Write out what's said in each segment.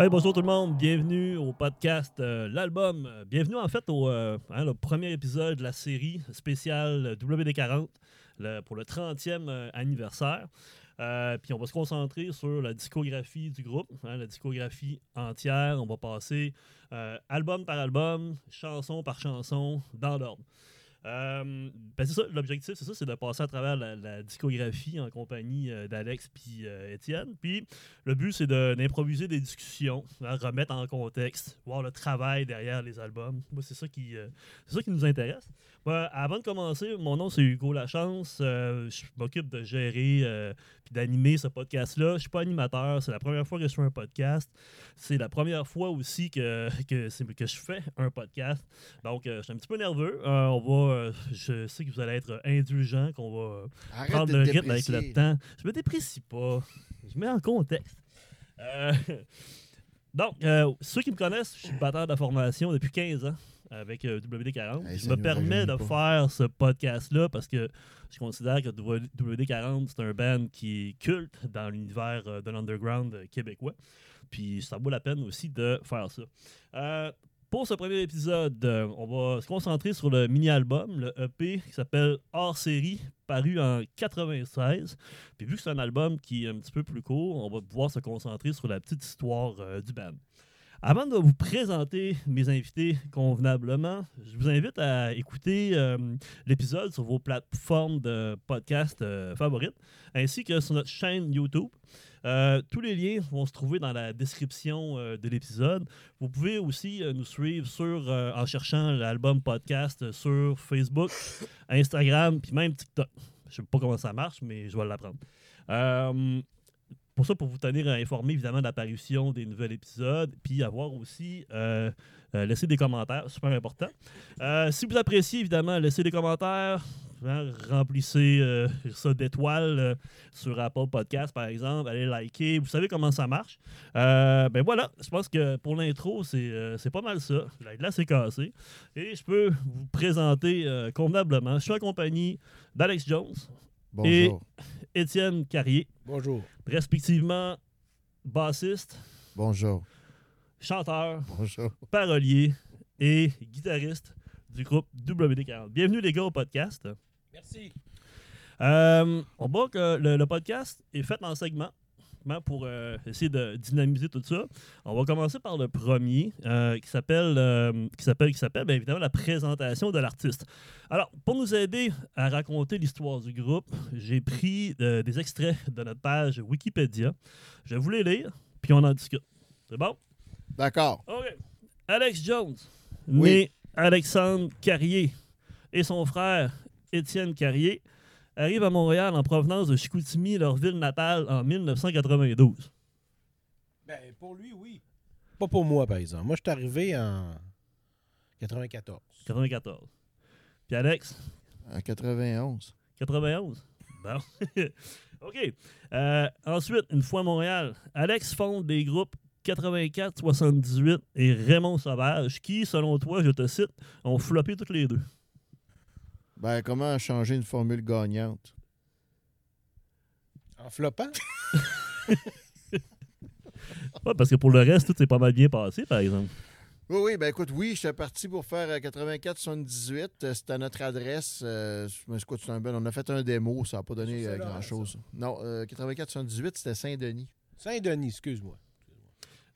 Hey, bonjour tout le monde, bienvenue au podcast euh, L'Album. Bienvenue en fait au euh, hein, le premier épisode de la série spéciale WD40 le- pour le 30e euh, anniversaire. Puis on va se concentrer sur la discographie du groupe, hein, la discographie entière. On va passer album par album, chanson par chanson, dans l'ordre. Euh, ben l'objectif, c'est ça, c'est de passer à travers la, discographie en compagnie euh, d'Alex puis euh, Étienne. Puis le but, c'est d'improviser des discussions, hein, remettre en contexte, voir le travail derrière les albums. Moi, c'est ça c'est ça qui nous intéresse. Moi, avant de commencer, mon nom, c'est Hugo Lachance. Euh, je m'occupe de gérer euh, puis d'animer ce podcast-là. Je suis pas animateur. C'est la première fois que je fais un podcast. C'est la première fois aussi que, que, que je fais un podcast. Donc, euh, je suis un petit peu nerveux. Euh, on va, je sais que vous allez être indulgents, qu'on va Arrête prendre le rythme avec le temps. Je me déprécie pas. Je mets en contexte. Donc, euh, ceux qui me connaissent, je suis batteur de formation depuis 15 ans avec euh, WD40. Hey, je me permets de pas. faire ce podcast-là parce que je considère que WD40, c'est un band qui est culte dans l'univers euh, de l'underground euh, québécois. Puis ça vaut la peine aussi de faire ça. Euh, pour ce premier épisode, on va se concentrer sur le mini-album, le EP qui s'appelle Hors série, paru en 96. Puis vu que c'est un album qui est un petit peu plus court, on va pouvoir se concentrer sur la petite histoire euh, du band. Avant de vous présenter mes invités convenablement, je vous invite à écouter euh, l'épisode sur vos plateformes de podcast euh, favorites, ainsi que sur notre chaîne YouTube. Euh, tous les liens vont se trouver dans la description euh, de l'épisode. Vous pouvez aussi nous suivre en cherchant l'album podcast sur Facebook, Instagram, puis même TikTok. Je sais pas comment ça marche, mais je vais l'apprendre. Pour ça, pour vous tenir informé évidemment de l'apparition des nouveaux épisodes, puis avoir aussi euh, euh, laissé des commentaires, super important. Euh, si vous appréciez évidemment, laissez des commentaires, hein, remplissez euh, ça d'étoiles sur Apple Podcast par exemple, allez liker, vous savez comment ça marche. Ben voilà, je pense que pour l'intro, c'est pas mal ça. La glace est cassée. Et je peux vous présenter convenablement. Je suis en compagnie d'Alex Jones, Bonjour. Étienne Carrier, Bonjour. respectivement bassiste, Bonjour. chanteur, Bonjour. parolier et guitariste du groupe WD40. Bienvenue les gars au podcast. Merci. Euh, on voit que le, le podcast est fait en segments pour euh, essayer de dynamiser tout ça. On va commencer par le premier euh, qui s'appelle euh, qui s'appelle qui s'appelle bien évidemment la présentation de l'artiste. Alors pour nous aider à raconter l'histoire du groupe, j'ai pris des extraits de notre page Wikipédia. Je vais vous les lire puis on en discute. C'est bon? D'accord. OK. Alex Jones, Oui. né Alexandre Carrier, et son frère Étienne Carrier arrivent à Montréal en provenance de Chicoutimi, leur ville natale, en 1992. Ben, pour lui, oui. Pas pour moi, par exemple. Moi, je suis arrivé en 94. 94. Puis Alex, En 91. 91. Bon. OK. Euh, ensuite, une fois à Montréal, Alex fonde des groupes 84, 78 et Raymond Sauvage, qui, selon toi, je te cite, ont floppé toutes les deux. Ben, comment changer une formule gagnante? En floppant? Ouais, parce que pour le reste, tout s'est pas mal bien passé, par exemple. Oui, oui, ben écoute, oui, j'étais parti pour faire euh, 84-78. Euh, C'était à notre adresse. Euh, un bel- on a fait un démo, ça n'a pas donné euh, grand-chose. Non, euh, 84-78, c'était Saint-Denis. Saint-Denis, excuse-moi.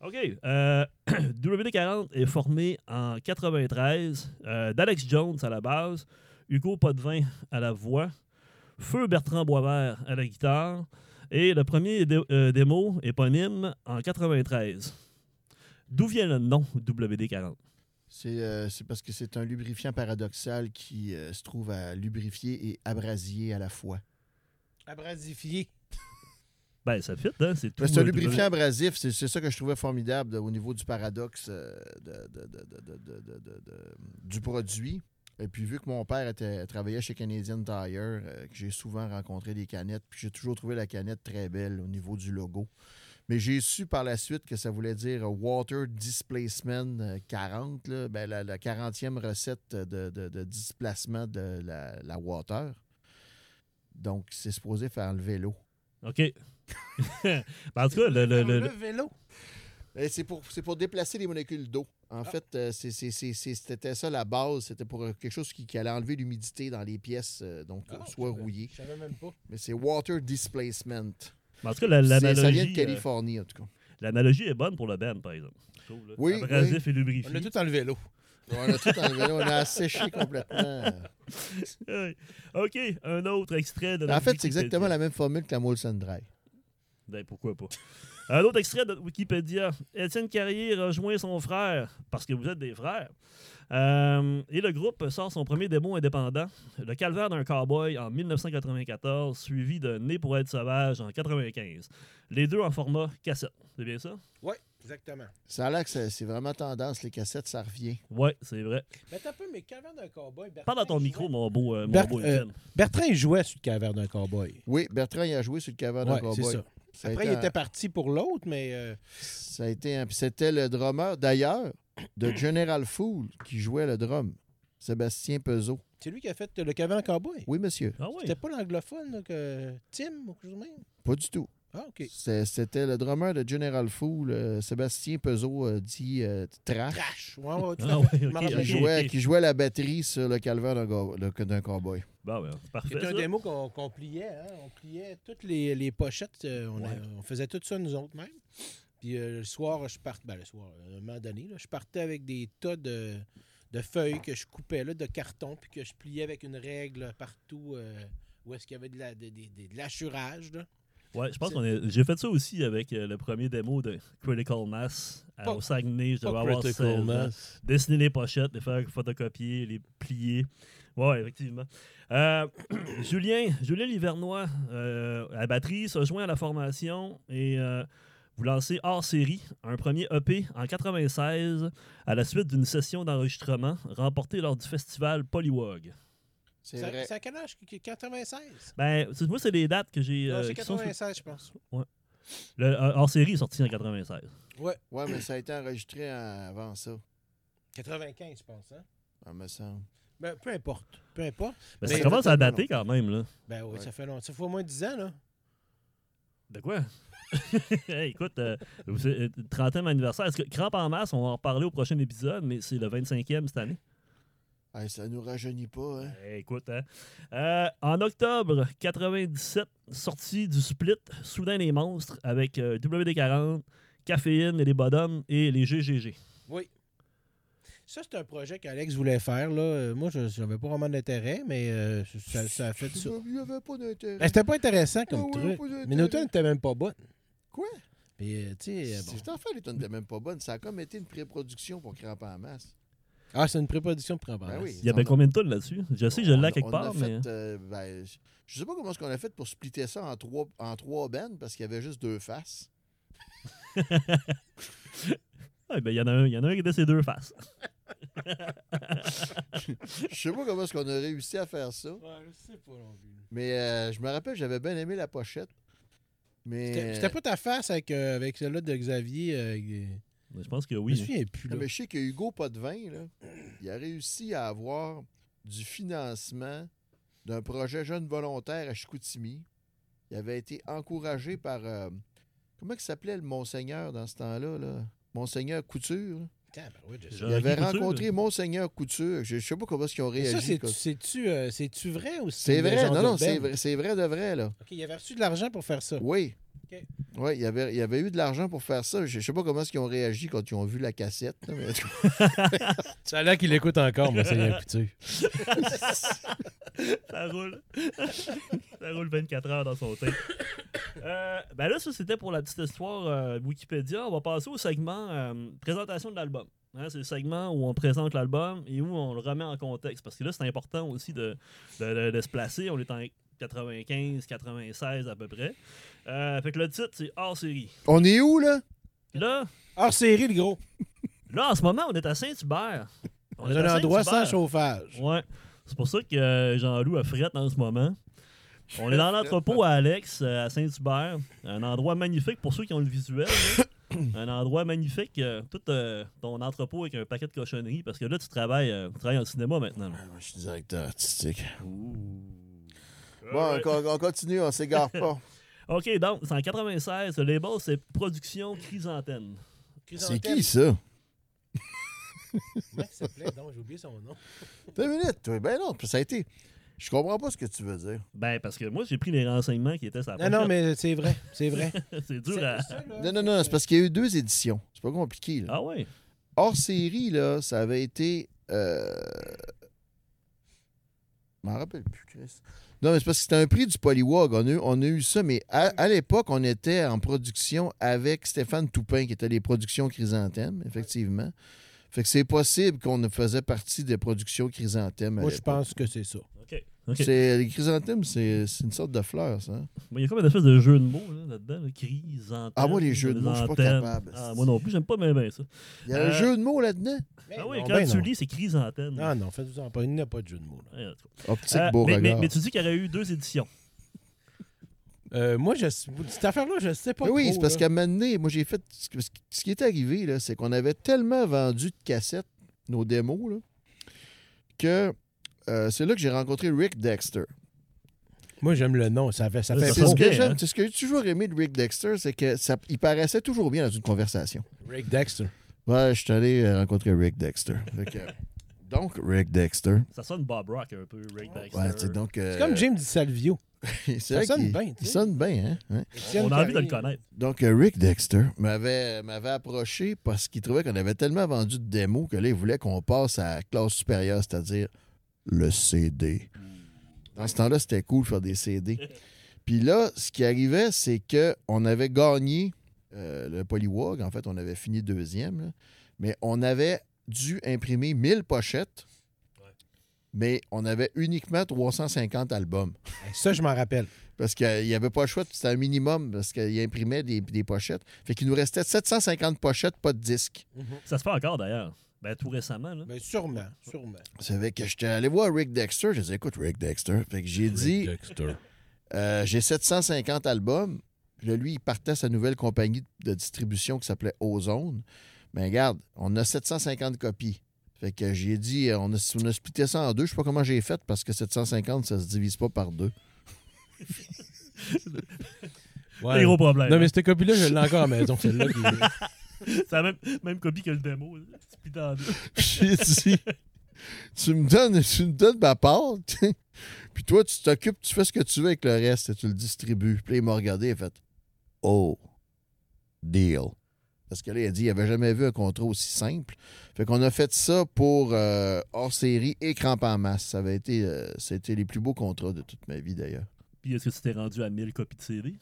OK. Euh, WD40 est formé en 93 euh, d'Alex Jones à la base, Hugo Potvin à la voix, Feu Bertrand Boisvert à la guitare et le premier euh, démo éponyme en 93. D'où vient le nom WD-40? Euh, c'est parce que c'est un lubrifiant paradoxal qui euh, se trouve à lubrifier et abrasier à la fois. Abrasifier. ben, ça fit, hein? C'est ben, un lubrifiant abrasif. C'est ça que je trouvais formidable au niveau du paradoxe du produit. Et puis, vu que mon père était, travaillait chez Canadian Tire, euh, que j'ai souvent rencontré des canettes, puis j'ai toujours trouvé la canette très belle au niveau du logo. Mais j'ai su par la suite que ça voulait dire Water Displacement euh, 40, là, ben, la, la 40e recette de, de- de displacement de la, la water. Donc, c'est supposé faire le vélo. OK. Ben, en tout cas, le, le- le- le vélo. Et C'est pour, c'est pour déplacer les molécules d'eau. En Ah. fait, euh, c'est- c'est- c'est- c'est- c'était ça la base. C'était pour euh, quelque chose qui, qui allait enlever l'humidité dans les pièces, euh, donc Ah, soit je savais- rouillées. Je savais même pas. Mais c'est water displacement. Mais En tout cas, la- C'est- Ça l'analogie vient de euh, Californie, en tout cas. l'analogie est bonne pour le Ben, par exemple. trouve. Oui, Abrasif et lubrifié. On a tout enlevé l'eau. On a tout enlevé, là, on a asséché complètement. OK, un autre extrait de En notre fait, c'est exactement la même formule que la Molson Dry. Ben, pourquoi pas. Un autre extrait de Wikipédia. Étienne Carrier rejoint son frère, parce que vous êtes des frères. Euh, et le groupe sort son premier démo indépendant, Le calvaire d'un cowboy en 1994, suivi de Né pour être sauvage en 95. Les deux en format cassette. C'est bien ça? Oui, exactement. Ça a l'air que c'est c'est vraiment tendance, les cassettes, ça revient. Ouais, c'est vrai. Mais t'as peu, mais Calvaire d'un cowboy. Bertrand, Parle dans ton micro, jouait- mon beau, euh, mon Bert- beau euh, Étienne. Bertrand, il jouait sur le Calvaire d'un cowboy. Oui, Bertrand, il a joué sur le Ouais, d'un c'est cowboy. ça. Ça Après, il un- était parti pour l'autre, mais euh, Ça a été un- puis C'était le drummer, d'ailleurs, de General Fool qui jouait le drum. Sébastien Pezot. c'est lui qui a fait le Calvaire d'un cowboy. Oui, monsieur. Ah oui? C'était pas l'anglophone là, que Tim ou quelque chose de même? Pas du tout. Ah, OK. C'était le drummer de General Fool, euh, Sébastien Pezot, euh, dit euh, Trash, Trash. Ouais, ouais, tout Ah ouais, qui, jouait, qui jouait la batterie sur le calvaire d'un cowboy. Bon, ben, c'est parfait. C'était un démo qu'on pliait. Hein? On pliait toutes les, les pochettes. euh, on, a- Ouais. on faisait tout ça nous autres même. Puis euh, le soir, je partais. Ben, le soir, à un moment donné, là, je partais avec des tas de, de feuilles que je coupais là, de carton, puis que je pliais avec une règle partout euh, où est-ce qu'il y avait de la- de- de- de l'assurage. là. Ouais, je pense qu'on est. J'ai fait ça aussi avec euh, le premier démo de Critical Mass à- Pas- au Saguenay. Je devais avoir Critical 16 ans. Dessiner les pochettes, les faire photocopier, les plier. Ouais, effectivement. Euh, Julien, Julien Livernois, euh, à la batterie, se joint à la formation et vous lancez hors série un premier EP en 96 à la suite d'une session d'enregistrement remportée lors du festival Polywog. C'est vrai. c'est à quel âge? 96? Ben, c'est- moi, c'est les dates que j'ai. Non, euh, c'est qui sont sur- 96, je pense. Le euh, hors série est sorti en 96. Ouais. Ouais, mais ça a été enregistré en- avant ça, 95, je pense. Hein? ça me semble. Ben, peu importe. Peu importe. Ben, Mais ça commence à dater quand même, là. Ben oui, Ouais. ça fait longtemps. Ça fait au moins 10 ans, là. De quoi? Hey, écoute, euh, vous- euh, 30e anniversaire. Est-ce que Crampe en masse, on va en reparler au prochain épisode, mais c'est le 25e cette année. Hey, ça nous rajeunit pas, hein? Eh, écoute, hein. Euh, en octobre 97, sortie du split Soudain les monstres avec euh, WD-40, Caféine et les Bodums et les GGG. Oui. Ça, c'est un projet qu'Alex voulait faire. Là. Euh, Moi, je n'avais pas vraiment d'intérêt, mais euh, ça, ça a fait ça. Il n'y avait pas d'intérêt. Ben, C'était pas intéressant comme Ah ouais, truc. Mais nos tunes n'étaient même pas bonnes. Quoi? Puis, euh, tu sais, euh, bon. C'est en fait, les tonnes n'étaient même pas bonnes. Ça a comme été une pré-production pour Crampe en masse. Ah, c'est une pré-production pour Ben oui. Il y avait combien de tonnes là-dessus? Je sais, je l'ai quelque on part, a mais... fait, euh, ben, je- sais pas comment est-ce qu'on a fait pour splitter ça en trois, en trois bands parce qu'il y avait juste deux faces. Ah, ben, il y en a un, il y en a un qui était ses deux faces. Je sais pas comment est-ce qu'on a réussi à faire ça. Ouais, je sais pas non plus. Mais euh, je me rappelle, j'avais bien aimé la pochette. Mais, C'était pas ta face avec, euh, avec celle-là de Xavier. euh, Je pense que Je me oui. souviens plus. Non, Là. mais je sais que Hugo Potvin, là, il a réussi à avoir du financement d'un projet jeune volontaire à Chicoutimi. Il avait été encouragé par. euh, comment il s'appelait le Monseigneur dans ce temps-là? Là? Monseigneur Couture. là. Je sais. Jean- Il avait Couture, rencontré Monseigneur Couture. Je ne sais pas comment ils ont réagi. Ça, c'est- c'est-tu euh, c'est-tu vrai ou C'est une vrai, non, non, c'est vrai, c'est vrai de vrai, là. OK, il avait reçu de l'argent pour faire ça. Oui. Oui, il y avait, il y avait eu de l'argent pour faire ça. Je ne sais pas comment ils ont réagi quand ils ont vu la cassette. là, mais- Ça a l'air qu'il écoute encore, moi, ça y coutu. Ça roule. ça roule 24 heures dans son tape. Euh, ben là, ça, c'était pour la petite histoire euh, Wikipédia. On va passer au segment euh, présentation de l'album. Hein, c'est le segment où on présente l'album et où on le remet en contexte. Parce que là, c'est important aussi de, de- de- de se placer. On est en 95, 96 à peu près. Euh, fait que le titre, c'est hors série. On est où, là? Là, Hors série, le gros. là, en ce moment, on est à Saint-Hubert. On est à un endroit sans chauffage. Ouais. C'est pour ça que euh, Jean-Loup a frette en ce moment. On est dans l'entrepôt à Alex, euh, à Saint-Hubert. Un endroit magnifique pour ceux qui ont le visuel. là. un endroit magnifique. euh, tout euh, ton entrepôt avec un paquet de cochonneries. Parce que là, tu travailles, euh, tu travailles en cinéma maintenant. là. Moi, je suis directeur artistique. Bon, on, on continue, on s'égare pas. OK, donc, c'est en 96. Le label, c'est Production Chrysanthème. C'est qui ça? Comment il s'appelait? Donc, j'ai oublié son nom. Deux minutes. toi. Ben non, ça a été. Je comprends pas ce que tu veux dire. Ben, parce que moi, j'ai pris les renseignements qui étaient sur la Non, non, mais c'est vrai. C'est vrai. C'est dur à... ça, là, Non, non, non, c'est parce qu'il y a eu deux éditions. C'est pas compliqué. Là. Ah ouais? Hors série, là, ça avait été. Euh... Je m'en rappelle plus, Chris. Non, mais c'est parce que c'était un prix du Polywog. On a, eu- on a eu ça, mais à, à l'époque, on était en production avec Stéphane Toupin, qui était les productions Chrysanthème, effectivement. Fait que c'est possible qu'on faisait partie des productions Chrysanthème. à Moi, je pense que c'est ça. OK. C'est- Les chrysanthèmes, c'est c'est une sorte de fleur, ça. hein? Mais il y a comme une espèce de jeu de mots là, là-dedans. Là. Crise, antenne. Ah, moi, les jeux de mots, je suis pas capable. Ah, moi non plus, j'aime pas bien, bien ça. Il y a un Euh, jeu de mots là-dedans? Ah oui, non, quand ben tu non. lis, c'est crise antenne. Ah non, faites-vous en pas. Il n'y a pas de jeu de mots. là. Cas. Optique Euh, mais, Beauregard. mais, mais tu dis qu'il y aurait eu deux éditions. Euh, moi, je, cette affaire-là, je sais pas Mais oui, trop, c'est parce là. qu'à un moment donné, moi, j'ai fait. Ce qui est arrivé, là, c'est qu'on avait tellement vendu de cassettes, nos démos, là, que euh, c'est là que j'ai rencontré Rick Dexter. Moi, j'aime le nom. Ça fait, ça fait C'est fait ce que hein? C'est ce que j'ai toujours aimé de Rick Dexter, c'est que ça, il paraissait toujours bien dans une conversation. Rick Dexter. Ouais, je suis allé euh, rencontrer Rick Dexter. Que, donc, Rick Dexter. Ça sonne Bob Rock un peu, Ray Dexter. Ouais, c'est donc. euh, C'est comme Jim Di Salvio. c'est Ça sonne bien, Il tu sais. sonne bien, hein? Ouais. On a envie de le connaître. Donc, euh, Rick Dexter m'avait, m'avait approché parce qu'il trouvait qu'on avait tellement vendu de démos que là, il voulait qu'on passe à la classe supérieure, c'est-à-dire le CD. Dans ce temps-là, c'était cool de faire des CD. Puis là, ce qui arrivait, c'est qu'on avait gagné euh, le Polywog. En fait, on avait fini deuxième. là. Mais on avait dû imprimer 1000 pochettes. Mais on avait uniquement 350 albums. Ça, je m'en rappelle. Parce qu'il n'y avait pas le choix, c'était un minimum, parce qu'il imprimait des, des pochettes. Fait qu'il nous restait 750 pochettes, pas de disques. Ça se fait encore d'ailleurs. Ben, tout récemment. Là. Mais sûrement, sûrement. Ça fait que j'étais allé voir Rick Dexter. Je disais, écoute, Rick Dexter. Fait que j'ai dit, euh, j'ai 750 albums. Là, lui, il partait à sa nouvelle compagnie de distribution qui s'appelait Ozone. Mais regarde, on a 750 copies. Fait que j'ai dit, euh, on a, on a splitté ça en deux. Je sais pas comment j'ai fait parce que 750, ça se divise pas par deux. Ouais. Des gros problèmes. Non, mais cette copie-là, je l'ai encore à la maison. Celle-là. qui- C'est la même, même copie que le démo. J'ai dit, tu me donnes, tu me donnes ma part, puis toi, tu t'occupes, tu fais ce que tu veux avec le reste et tu le distribues. Puis là, il m'a regardé et a fait Oh, deal. Parce que là, il a dit il avait jamais vu un contrat aussi simple. Fait qu'on a fait ça pour euh, hors série et crampe en masse. Ça avait été, euh, c'était les plus beaux contrats de toute ma vie d'ailleurs. Puis est-ce que tu t'es rendu à 1000 copies de CD?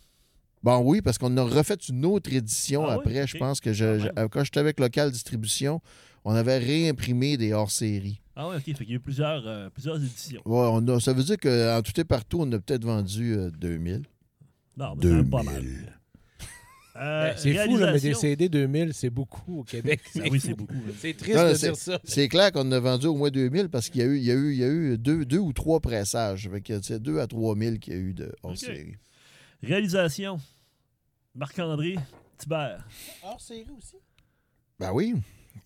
Bon, oui, parce qu'on a refait une autre édition Ah oui? après. Je pense que je- Quand je- quand j'étais avec Local Distribution, on avait réimprimé des hors-séries. Ah ouais, ok. Fait qu'il y a eu plusieurs, euh, plusieurs éditions. Ouais, on a, ça veut dire qu'en tout et partout, on a peut-être vendu euh, 2000. Non, mais pas mal. Euh, Ben, c'est fou, là, mais des. CD 2000, c'est beaucoup au Québec. Ben oui, c'est beaucoup. là. C'est triste Non, de c'est- dire ça. C'est clair qu'on a vendu au moins 2000 parce qu'il y a eu, il y a eu, il y a eu deux, deux ou trois pressages. Fait que c'est 2 à 3000 qu'il y a eu de hors-série. Réalisation. Marc-André Thibert. Hors série aussi? Ben oui,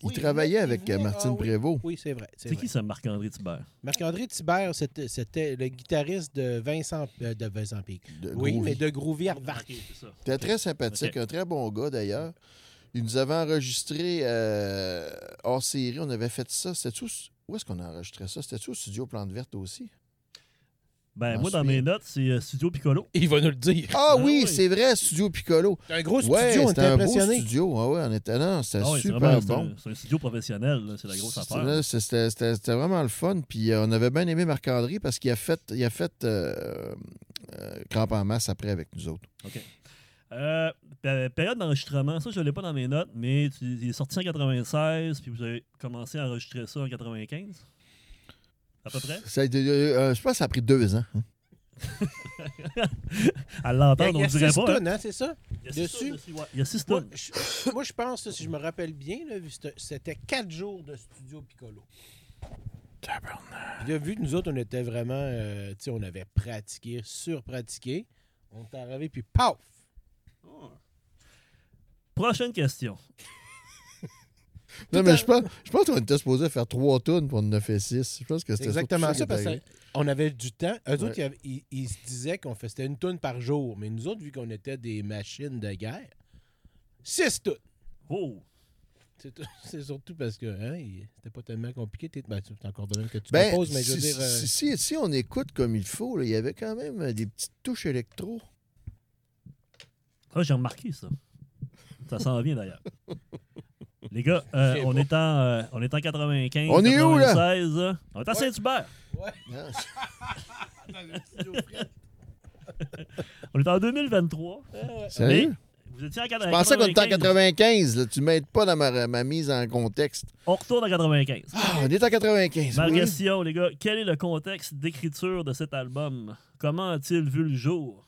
il Oui, travaillait il avec venait- euh, Martine ah oui. Prévost. Oui, c'est vrai. C'est qui ça, Marc-André Thibert? Marc-André Thibert, c'était c'était le guitariste de Vincent, euh, de Vincent Pic. de Oui, Groovy. mais de Groovy c'est ça. C'était très sympathique, un très bon gars d'ailleurs. Il nous avait enregistré euh, hors série. On avait fait ça. C'était-tu au- Où est-ce qu'on a enregistré ça? C'était-tu au studio Plante Verte aussi? Ben, moi, dans mes notes, c'est euh, Studio Piccolo. Il va nous le dire. Ah, Ah oui, oui. c'est vrai, Studio Piccolo. C'est un gros studio, ouais, on était c'était un beau impressionnés. studio. Ah ouais, on était non, c'était Ah ouais, c'est super vraiment- c'est bon. un- C'est un studio professionnel, là, c'est la grosse C'était- affaire. C'était c'était- c'était vraiment le fun. Puis euh, on avait bien aimé Marc-André parce qu'il a fait, il a fait euh, euh, en masse après avec nous autres. Euh, pé- période d'enregistrement, ça, je ne l'ai pas dans mes notes, mais tu- il est sorti en 96, puis vous avez commencé à enregistrer ça en 95? À peu près? Ça euh, euh, je pense que ça a pris deux ans. hein. À Il y a, l'entendre, il y on a dirait six pas. hein. tonnes, hein, c'est ça? Il y a six dessus? ouais. Il y a six Moi je, moi, je pense, si je me rappelle bien, c'était- quatre jours de studio Piccolo. Puis là, vu que nous autres, on était vraiment, euh, tu sais, on avait pratiqué, surpratiqué, on est arrivé, puis paf! Prochaine question. Non, mais je pense, je pense qu'on était supposé faire trois tonnes pour en a fait six. Je pense que c'était exactement ça, parce qu'on avait du temps. Eux Ouais. autres, ils, avaient- ils- ils se disaient qu'on faisait une tonne par jour, mais nous autres, vu qu'on était des machines de guerre, six tonnes. Oh! C'est tout- c'est surtout parce que hein, c'était pas tellement compliqué. t'es- Ben, c'est encore de même que tu Ben, composes, mais je veux si, dire. euh, si- si- si on écoute comme il faut, là, il y avait quand même des petites touches électro. Ah, j'ai remarqué ça. Ça s'en vient d'ailleurs. Les gars, euh, Je sais on, est en, euh, on est en 95. On est où, là? 96, euh, On est à Ouais. Saint-Hubert. Hein? On est en 2023. Sérieux? Vous étiez en Je 95. pensais qu'on était en 95. Là. Tu m'aides pas dans ma, ma mise en contexte. On retourne en 95. Ah, on est en 95. Ma oui. question, les gars, quel est le contexte d'écriture de cet album? Comment a-t-il vu le jour?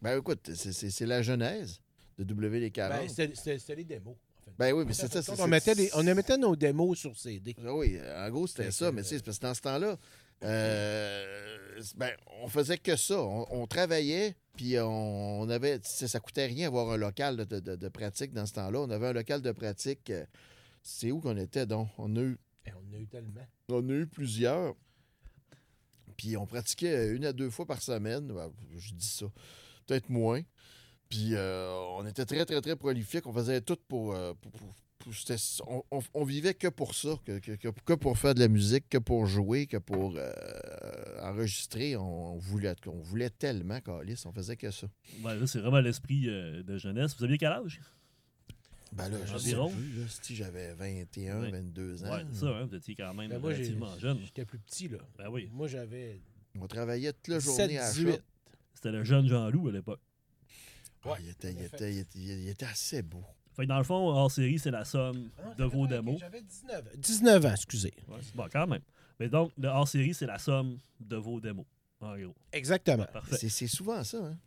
Ben écoute, c'est- la genèse de WD40. ben, c'était c'était- c'était les démos. Ben oui, mais c'est ça. on, mettait on mettait nos démos sur CD. Ah Oui, en gros, c'était ça. Mais c'est parce que dans ce temps-là, euh, ben, on faisait que ça. On, on travaillait, puis on, on avait. Ça coûtait rien avoir un local de, de- de pratique dans ce temps-là. On avait un local de pratique. euh, C'est où qu'on était, donc? On a eu, Et on en a eu tellement. on a eu plusieurs. Puis on pratiquait une à deux fois par semaine. Ben, je dis ça. Peut-être moins. Puis euh, on était très, très, très prolifiques. On faisait tout pour. euh, pour- pour- on, on- on vivait que pour ça, que, que- que- que pour faire de la musique, que pour jouer, que pour euh, enregistrer. On, on voulait, on voulait tellement, Calis. On faisait que ça. Ouais, là, c'est vraiment l'esprit de jeunesse. Vous aviez quel âge? Ben là, je sais Environ. plus, là, si j'avais 21, Ouais. 22 ans. Ouais, c'est ça, hein, vous étiez quand même Ben, moi, relativement jeune. j'étais plus petit, là. Ben oui, Moi, j'avais On travaillait toute la 17, journée à la 18. shop. c'était le jeune Jean-Loup à l'époque. Ah, Ouais, il, était, il, en effet. était, il, était, il était assez beau. Fait que dans le fond, hors série, c'est la somme Ah, de vos démos. J'avais 19, 19 ans, excusez. Ouais, bon, quand même. Mais donc, le hors série, c'est la somme de vos démos. En gros. Exactement. C'est souvent ça. Hein?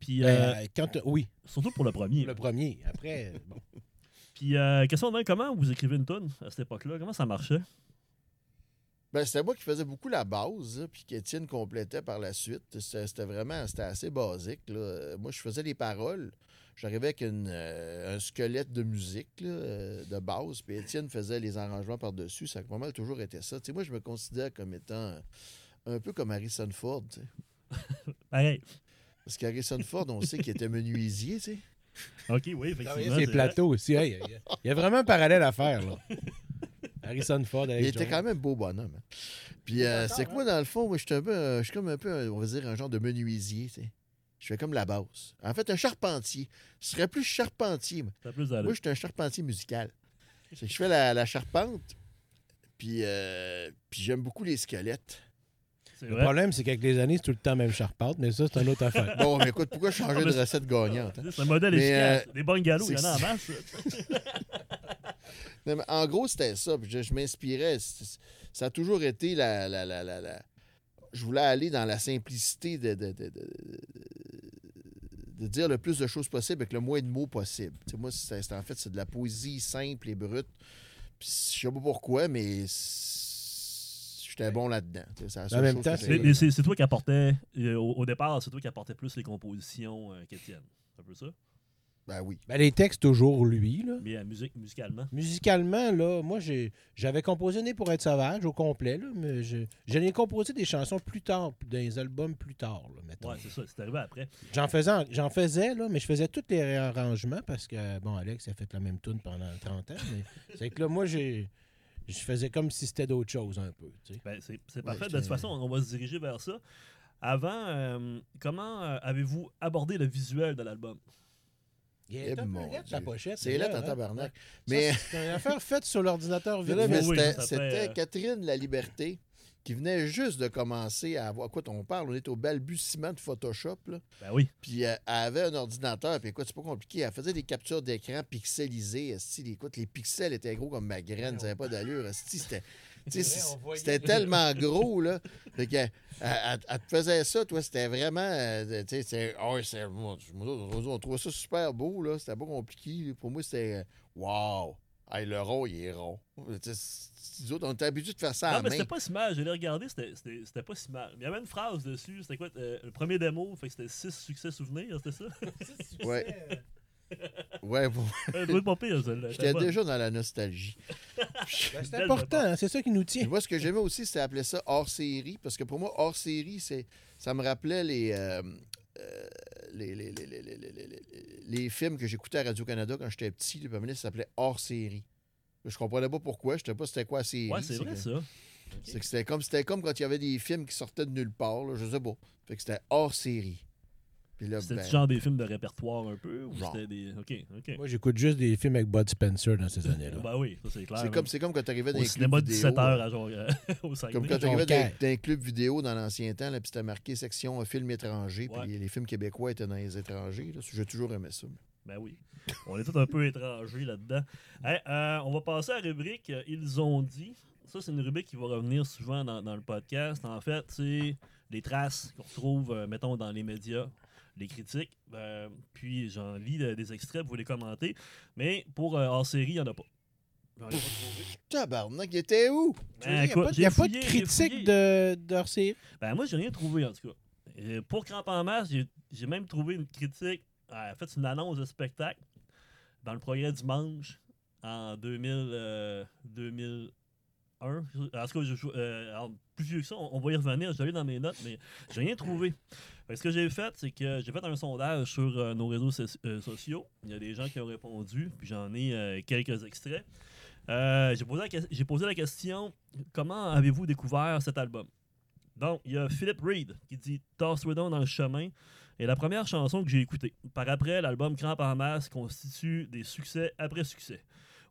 Puis, euh, Euh, quand, oui, surtout pour le premier. le premier. Après, bon. Puis, euh, question de même, comment vous écrivez une tune à cette époque-là? Comment ça marchait? Ben, c'était moi qui faisais beaucoup la base, là, puis qu'Étienne complétait par la suite. C'était vraiment c'était assez basique. là. Moi, je faisais les paroles. J'arrivais avec une, euh, un squelette de musique là, euh, de base, puis Étienne faisait les arrangements par-dessus. Ça a pas mal toujours été ça. Moi, je me considère comme étant un peu comme Harrison Ford. Pareil. Parce qu'Harrison Ford, on sait qu'il était menuisier. tu sais. OK, oui, effectivement. C'est plateaux aussi. Hey, Il y, a- il y a vraiment un parallèle à faire. Là. Harrison Ford Il était quand même beau bonhomme. hein. Puis euh, c'est que moi, dans le fond, moi, je suis un peu, euh, je suis comme un peu, un- on va dire, un genre de menuisier, tu sais. Je fais comme la base. En fait, un charpentier. Je serais plus charpentier. moi. Plus je suis un charpentier musical. C'est que je fais la, la charpente, puis, euh, puis j'aime beaucoup les squelettes. Le vrai? problème, c'est qu'avec les années, c'est tout le temps même charpente, mais ça, c'est une autre affaire. Bon, mais écoute, pourquoi changer Ah, de recette gagnante? hein? C'est un modèle Mais, efficace. euh, Des bungalows, il y en a en masse. Non, mais en gros, c'était ça. Puis je, je m'inspirais. Ça a toujours été la, la, la, la- Je voulais aller dans la simplicité de, de, de- de- dire le plus de choses possible avec le moins de mots possible. Tu sais, moi, c'est, c'est- en fait, c'est de la poésie simple et brute. Puis je sais pas pourquoi, mais j'étais bon là-dedans. C'est toi qui apportais, euh, au, au départ, c'est toi qui apportais plus les compositions euh, qu'Étienne. C'est un peu ça? Ben oui. Ben, les textes, toujours lui. Là. Mais la musique, musicalement. Musicalement, là, moi, j'ai, j'avais composé Né pour être sauvage au complet, là, mais je, j'en ai composé des chansons plus tard, les albums plus tard, là, mettons. Ouais, c'est ça. C'est arrivé après. J'en faisais, j'en faisais, là, mais je faisais tous les réarrangements parce que, bon, Alex a fait la même tune pendant 30 ans, mais c'est que là, moi, j'ai, je faisais comme si c'était d'autres choses un peu, tu sais. Ben, c'est c'est Ouais, parfait. De toute façon, on va se diriger vers ça. Avant, euh, comment euh, avez-vous abordé le visuel de l'album? Il Eh, est un peu laid, pochette. C'est là, là, en hein. tabarnak. Mais... C'est une affaire faite sur l'ordinateur c'était, euh, Catherine La Liberté qui venait juste de commencer à avoir. Écoute, on parle, on est au balbutiement de Photoshop. Là. Ben oui. Puis euh, elle avait un ordinateur, puis écoute, c'est pas compliqué. Elle faisait des captures d'écran pixelisées. esti. écoute, les pixels étaient gros comme ma graine, ça n'avait pas d'allure. C'était, c'était tellement gros, là. Fait que, elle, elle- elle te faisait ça, toi, c'était vraiment. euh, tu sais, c'est- ah on trouvait ça super beau, là. C'était pas compliqué. Pour moi, c'était. euh, Wow! Hey, le rond, il est rond. Nous autres, on était habitués de faire ça à Non, la mais c'était pas si mal. Je l'ai regardé, c'était- c'était c'était pas si mal. Il y avait une phrase dessus. C'était quoi? euh, le premier démo, fait que c'était 6 succès souvenirs, c'était ça? Ouais. Ouais, bon, Euh, j'étais déjà dans la nostalgie. Ben, c'est important, hein, c'est ça qui nous tient. moi, ce que j'aimais aussi, c'était appeler ça hors série, parce que pour moi, hors série, c'est, ça me rappelait les, euh, euh, les, les, les, les, les, les- les- les films que j'écoutais à Radio-Canada quand j'étais petit. Moment donné, ça s'appelait hors série. Je comprenais pas pourquoi. Je sais pas c'était quoi la série. Ouais, c'est vrai que- ça. C'est que c'était comme, c'était comme quand il y avait des films qui sortaient de nulle part. là, je sais pas. Fait que c'était hors série. C'était ben, genre des films de répertoire un peu ou Genre. c'était des. Ok, ok. Moi, j'écoute juste des films avec Bud Spencer dans ces années-là. Ben oui, ça c'est clair. c'est comme, c'est comme quand tu arrivais dans clubs cinéma de vidéo. 17 là. h à genre euh, au Saguenay. Comme quand tu arrivais dans, dans un club vidéo dans l'ancien temps, là, puis c'était marqué section euh, films étrangers, Ouais. puis les films québécois étaient dans les étrangers. là. J'ai toujours aimé ça. Ben oui. On est tous un peu étrangers là-dedans. Hey, euh, on va passer à la rubrique Ils ont dit. Ça, c'est une rubrique qui va revenir souvent dans, dans le podcast. En fait, c'est les traces qu'on retrouve, euh, mettons, dans les médias, les critiques. Euh, puis j'en lis euh, des extraits pour les commenter. Mais pour euh, hors série, il n'y en a pas. J'en ai trouvé. Tabarnak, il était où? Il n'y a, pas de critique de, d'hors série. Ben, moi, j'ai rien trouvé, en tout cas. Euh, pour Cramp en masse, j'ai, même trouvé une critique. En fait, une annonce de spectacle dans le progrès dimanche en 2000, 2000 parce que euh, alors, plus vieux que ça, on, va y revenir. Je l'ai dans mes notes, mais j'ai rien trouvé. Ce que j'ai fait, c'est que j'ai fait un sondage sur euh, nos réseaux euh, sociaux. Il y a des gens qui ont répondu, puis j'en ai quelques extraits. j'ai posé, la question comment avez-vous découvert cet album? Donc, il y a Philip Reed qui dit Toss Widow dans le chemin est la première chanson que j'ai écoutée. Par après, l'album Cramp en masse constitue des succès après succès.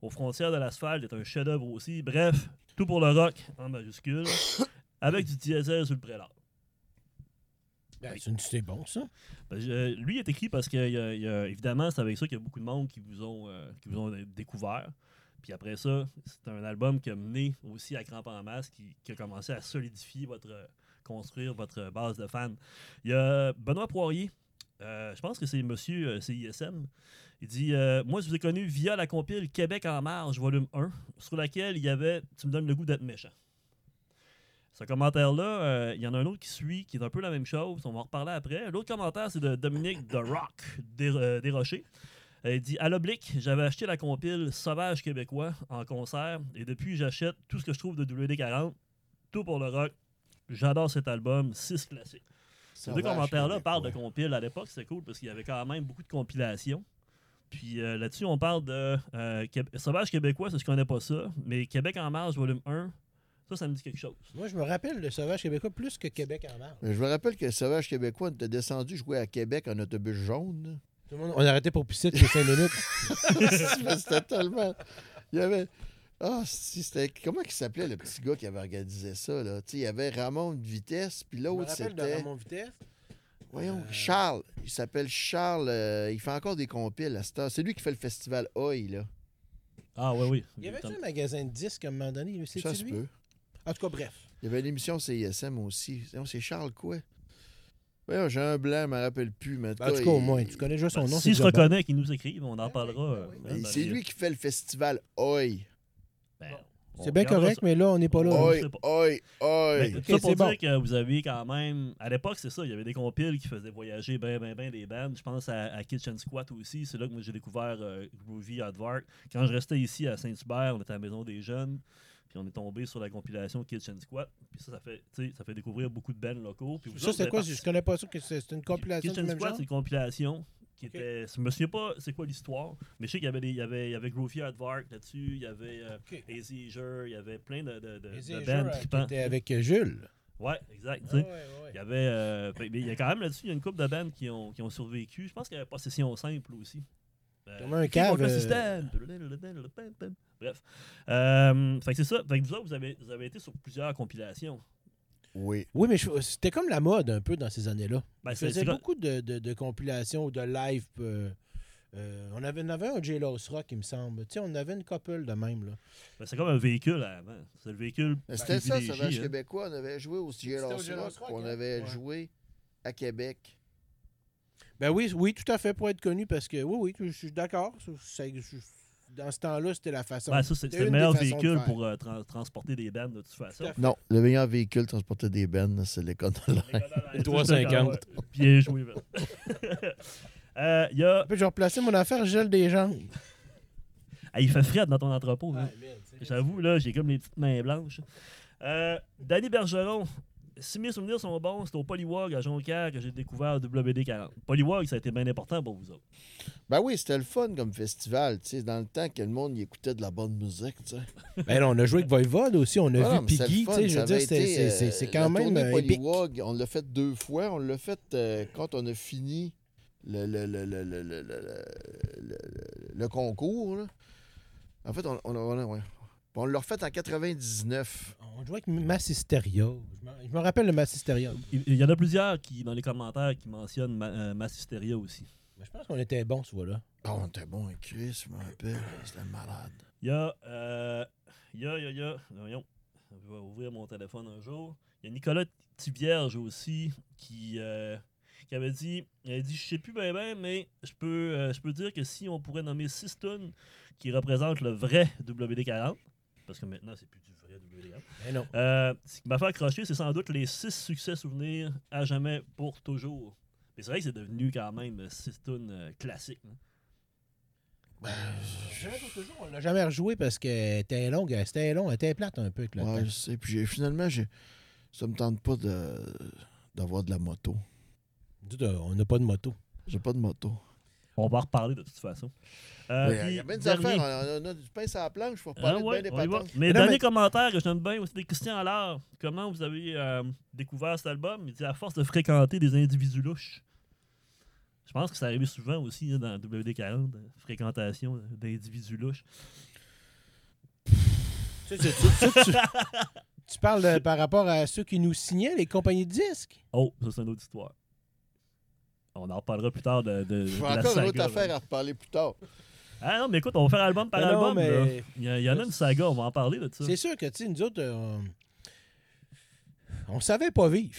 Aux frontières de l'asphalte est un chef-d'œuvre aussi. Bref, tout pour le rock en majuscule, avec du diesel sur le prélat. Ben, c'est bon, ça. Ben, je- lui est écrit parce que il y a- il y a- évidemment, c'est avec ça qu'il y a beaucoup de monde qui vous ont, euh, qui vous ont découvert. Puis après ça, c'est un album qui a mené aussi à Cramp en masse, qui, qui a commencé à solidifier votre, euh, construire votre base de fans. Il y a Benoît Poirier, euh, je pense que c'est monsieur euh, CISM. Il dit euh, Moi, je vous ai connu via la compile Québec en marge, volume 1, sur laquelle il y avait Tu me donnes le goût d'être méchant. Ce commentaire-là, euh, il y en a un autre qui suit, qui est un peu la même chose. On va en reparler après. L'autre commentaire, c'est de Dominique The Rock Des- Desrochers. Il dit À l'oblique, j'avais acheté la compile Sauvage québécois en concert et depuis, j'achète tout ce que je trouve de WD-40. Tout pour le rock. J'adore cet album. 6 classiques. Ces deux commentaires-là parlent de compiles. À l'époque, c'était cool parce qu'il y avait quand même beaucoup de compilations. Puis euh, là-dessus, on parle de euh, Sauvage québécois, c'est je connais pas ça. Mais Québec en marge, volume 1, ça, ça me dit quelque chose. Moi, je me rappelle de Sauvage québécois plus que Québec en marge. Mais je me rappelle que le Sauvage québécois était descendu jouer à Québec en autobus jaune. Tout le monde- on arrêtait pour pisser toutes les 5 minutes. C'était tellement. Il y avait. Ah, si, c'était. Comment il s'appelait le petit gars qui avait organisé ça, là? Tu sais, il y avait Ramon de vitesse, puis l'autre, rappelle de c'était. Ramon Vitesse. Voyons, Euh, Charles. Il s'appelle Charles. euh, il fait encore des compiles à heure. C'est lui qui fait le festival Oi, là. Ah, oui, oui. Il y avait un magasin de disques à un moment donné? Ça C'est se lui? peut. En tout cas, bref. Il y avait une émission CISM aussi. C'est Charles quoi? Voyons, j'ai un blanc, je me rappelle plus. Mais en tout cas, au moins, tu connais juste son Ben, nom. S'il se reconnaît, qu'il nous écrive, on en parlera. ben euh, il- dans C'est lui qui fait le festival Oi. Ben, C'est bien correct, ça. mais là, on n'est pas là. Oi, oi, oi. Ben, Ok, ça pour c'est dire bon. que vous aviez quand même. À l'époque, c'est ça. Il y avait des compiles qui faisaient voyager bien, bien, bien des bands. Je pense à, à Kitchen Squat aussi. C'est là que moi j'ai découvert euh, Groovy Hardvark. Quand je restais ici à Saint-Hubert, on était à la Maison des Jeunes. Puis on est tombé sur la compilation Kitchen Squat. Puis ça, ça fait, tu sais, ça fait découvrir beaucoup de bands locaux. Puis Ça, c'est quoi? avez Je connais pas ça. que C'est c'est une compilation du Kitchen même Squat, c'est une compilation qui Ok. était. Je me souviens pas c'est quoi l'histoire, mais je sais qu'il y avait des, il y avait, il y avait Groovy Hardvark là-dessus, il y avait euh, Ok. Easy Eager, il y avait plein de, de, de, bands euh, qui était avec euh, Jules. Ouais, exact. Ah sais. ouais, ouais. Il y avait. euh, mais il y a quand même là-dessus, il y a une couple de bands qui ont, qui ont survécu. Je pense qu'il y avait Possession Simple aussi. Comme un cave. Bref. Euh, fait que c'est ça. Fait que vous autres, vous avez, vous avez été sur plusieurs compilations. Oui. Oui, mais je- c'était comme la mode un peu dans ces années-là. Ben, faisait beaucoup de, de- de compilations ou de live. euh, euh, on, avait, on avait un J-Los Rock, il me semble. Tu sais, on avait une couple de même. Là. ben, c'est comme un véhicule avant. C'est le véhicule. C'était ça, Sauvage hein. québécois. On avait joué au au Rock, Rock, on hein? avait Ouais. joué à Québec. Ben oui, oui, tout à fait pour être connu parce que oui, oui, je suis d'accord. Ça- ça- Dans ce temps-là, c'était la façon. Ben, ça, c'est le meilleur véhicule pour euh, tra- transporter des bands de toute façon. Non, le meilleur véhicule transporter des bennes, c'est l'école de l'air. Le 350. Bien joué, Ben. Euh, Il y a. Je vais replacer mon affaire, je gèle des jambes. Ah, il fait frais dans ton entrepôt. hein. J'avoue, là, j'ai comme les petites mains blanches. Euh, Danny Bergeron, si mes souvenirs sont bons, c'est au Polywog à Jonquière que j'ai découvert WD-40. Polywog, ça a été bien important pour vous autres. Ben oui, c'était le fun comme festival, tu sais, dans le temps que le monde y écoutait de la bonne musique, tu sais. Ben là, on a joué avec Voivode aussi, on a Ah vu Piggy, tu sais, je veux dire, c'est c'est- euh, quand même. Polywog, on l'a fait deux fois. On l'a fait euh, quand on a fini le, le, le, le, le, le, le- le- le concours. là. En fait, on, on, on, a- ouais. On l'a refait en 99. On jouait avec Massisteria. Je me- je me rappelle le Massisteria. Il, il y en a plusieurs qui, dans les commentaires qui mentionnent ma, euh, Massisteria aussi. Mais je pense qu'on était bons ce fois-là. Ah, on était bon avec Chris, je me rappelle. C'était malade. Il y a. euh, il y a, il y a, il y a. Voyons. Je vais ouvrir mon téléphone un jour. Il y a Nicolas Tivierge aussi qui, euh, qui avait dit. Il avait dit Je sais plus bien, bien, mais je peux, euh, je peux dire que si on pourrait nommer 6 tonnes qui représentent le vrai WD-40, parce que maintenant, c'est plus du vrai WD-40. Mais non. Euh, ce qui m'a fait accrocher, c'est sans doute les six succès souvenirs à jamais pour toujours. Mais c'est vrai que c'est devenu quand même six tunes euh, classiques. hein. On l'a jamais rejoué parce que était longue, c'était long, elle était plate un peu avec le Ouais, je sais. Puis finalement, j'ai, ça me tente pas de, d'avoir de la moto. On n'a pas de moto. J'ai pas de moto. On va en reparler de toute façon. Euh, Il y a bien des dernier- affaires. On a, on a du pain sur la planche. Il faut Ah parler ouais, de bien des patentes. Mais Mais dernier mais- commentaire que j'aime bien aussi de Christian Allard. Comment vous avez euh, découvert cet album? Il dit à force de fréquenter des individus louches. Je pense que ça arrive souvent aussi hein, dans WD-40, euh, fréquentation d'individus louches. Tu, sais, tu- tu- tu- tu parles de- par rapport à ceux qui nous signaient, les compagnies de disques. Oh, ça c'est une autre histoire. On en reparlera plus tard de, de, J'ai de la encore une autre affaire à reparler plus tard. Ah non, mais écoute, on va faire album par Mais non, album. mais-. Il, y a- il y en a une saga, on va en parler de ça. C'est sûr que, tu sais, nous autres, euh, on, on savait pas vivre.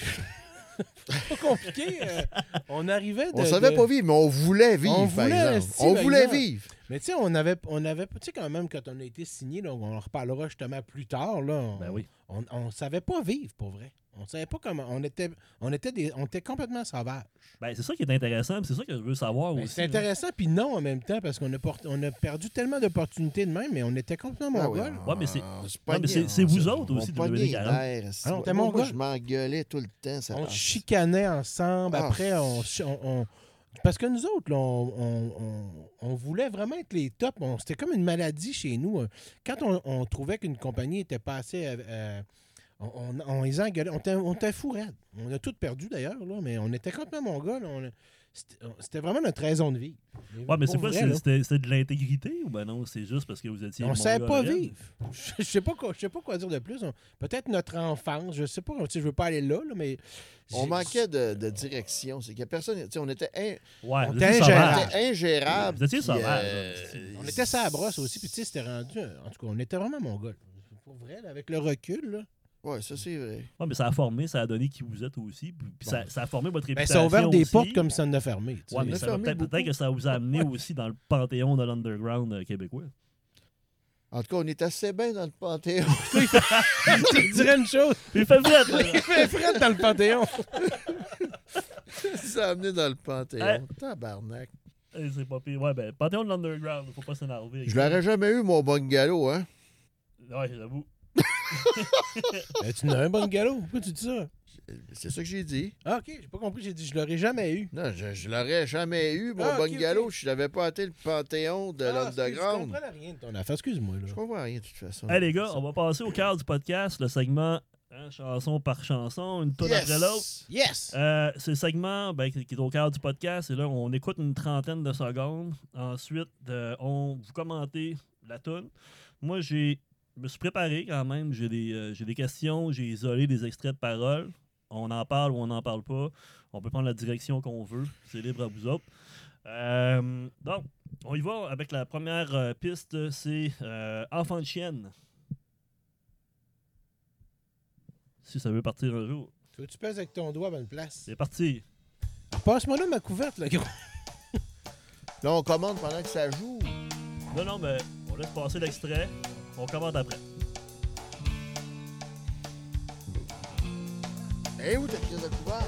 C'est pas compliqué. euh, on arrivait de. On savait de- pas vivre, mais on voulait vivre, On par voulait, exemple. esti, On par voulait exemple. vivre. Mais tu sais, on avait, on avait, tu sais, quand même, quand on a été signé, on en reparlera justement plus tard, là. On, Ben oui. on, on savait pas vivre, pour vrai. On savait pas comment. On était, on était, des, on était complètement sauvages. Ben, c'est ça qui est intéressant, puis c'est ça que je veux savoir Ben, aussi. c'est intéressant, puis non en même temps, parce qu'on a, port- on a perdu tellement d'opportunités de même, mais on était complètement Ah oui, mongols. Ouais, mais c'est- ouais, mais vous autres on aussi, pognait WD les 40. nerfs, esti. Ah Moi, je m'engueulais tout le temps. Ça, On chicanait ensemble. Ah. Après, on, ch- on- on- Parce que nous autres, là, on, on- on- on voulait vraiment être les tops. C'était comme une maladie chez nous. Quand on, on trouvait qu'une compagnie était passée... à- à- on, on, on les engueulait. On était, on était fous raides. On a tout perdu, d'ailleurs, là, mais on était complètement mongols. On- C'était vraiment notre raison de vivre. Ouais, mais c'est quoi. C'était c'était de l'intégrité ou ben non, c'est juste parce que vous étiez. On savait mongol pas raide? vivre. Je sais pas quoi, je sais pas quoi dire de plus. On- Peut-être notre enfance, je sais pas. tu sais, Je veux pas aller là, là, mais On manquait de, de direction. C'est qu'il y a personne. tu sais, On était, in- Ouais, On vous était ingérable. Vous étiez sauvage, euh. On était ça à brosse aussi, puis tu sais, c'était rendu. En tout cas, on était vraiment mongols. Pour vrai, là, avec le recul, là. Ouais, ça, c'est vrai. Ouais, mais ça a formé, ça a donné qui vous êtes aussi. Puis ça, ça a formé votre Ben, réputation. ça a ouvert des aussi. portes comme ça en a fermé. Ouais, mais peut-être que ça vous a amené aussi dans le panthéon de l'underground euh, québécois. En tout cas, on est assez bien dans le Panthéon. tu dirais une chose. Il fait là. Il fait frais dans le Panthéon. ça a amené dans le Panthéon. Hein? Tabarnak. Eh, C'est pas pire. Ouais, ben, panthéon de l'underground, faut pas s'énerver. Je l'aurais jamais eu, mon bungalow, hein? Ouais, j'avoue. Ben, tu n'as un bon galop. Pourquoi tu dis ça? C'est ça que j'ai dit. Ah, ok, j'ai pas compris. J'ai dit, je l'aurais jamais eu. Non, je, je l'aurais jamais eu, mon Ah, ok. si je n'avais pas été le Panthéon de Ah, excuse, Je l'Underground. comprends rien de ton affaire. Excuse-moi, là. Je comprends rien, de toute façon. Hey, les gars, on va passer au cœur du podcast, le segment hein, chanson par chanson, une tonne Yes! après l'autre. Yes! Euh, c'est le segment ben, qui est au cœur du podcast. Et là, on écoute une trentaine de secondes. Ensuite, euh, on vous commentez la tune. Moi, j'ai je me suis préparé quand même. J'ai des, euh, j'ai des questions. J'ai isolé des extraits de paroles. On en parle ou on n'en parle pas. On peut prendre la direction qu'on veut. C'est libre à vous autres. Euh, donc, on y va avec la première euh, piste. C'est euh, Enfant de chienne. Si ça veut partir un jour. Que tu pèses avec ton doigt à bonne place? C'est parti. Passe-moi là ma couverte, là, gros. Là, on commande pendant que ça joue. Non, non, mais on laisse passer l'extrait. On commande après. Eh où ta pièce de couvert?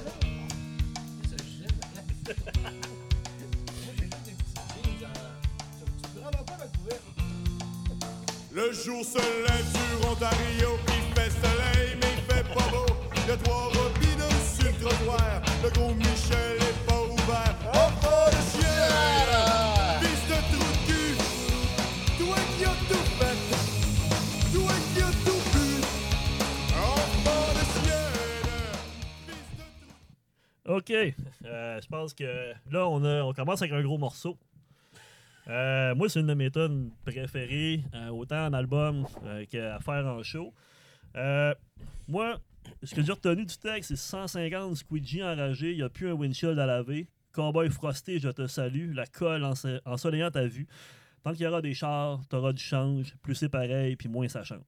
Le jour se lève sur Ontario, il fait soleil mais il fait pas beau. Y'a trois robineux sur le trottoir. Le gros Michel est pas ouvert. Oh, oh, le chien! OK. Euh, je pense que là, on, a, on commence avec un gros morceau. Euh, moi, c'est une de mes tonnes préférées, euh, autant en album qu'à faire en show. Moi, ce que j'ai retenu du texte, c'est 150 squeegee enragés, il n'y a plus un windshield à laver. Cowboy frosté, je te salue. La colle enso- ensoleillant ta vue. Tant qu'il y aura des chars, tu auras du change. Plus c'est pareil, puis moins ça change.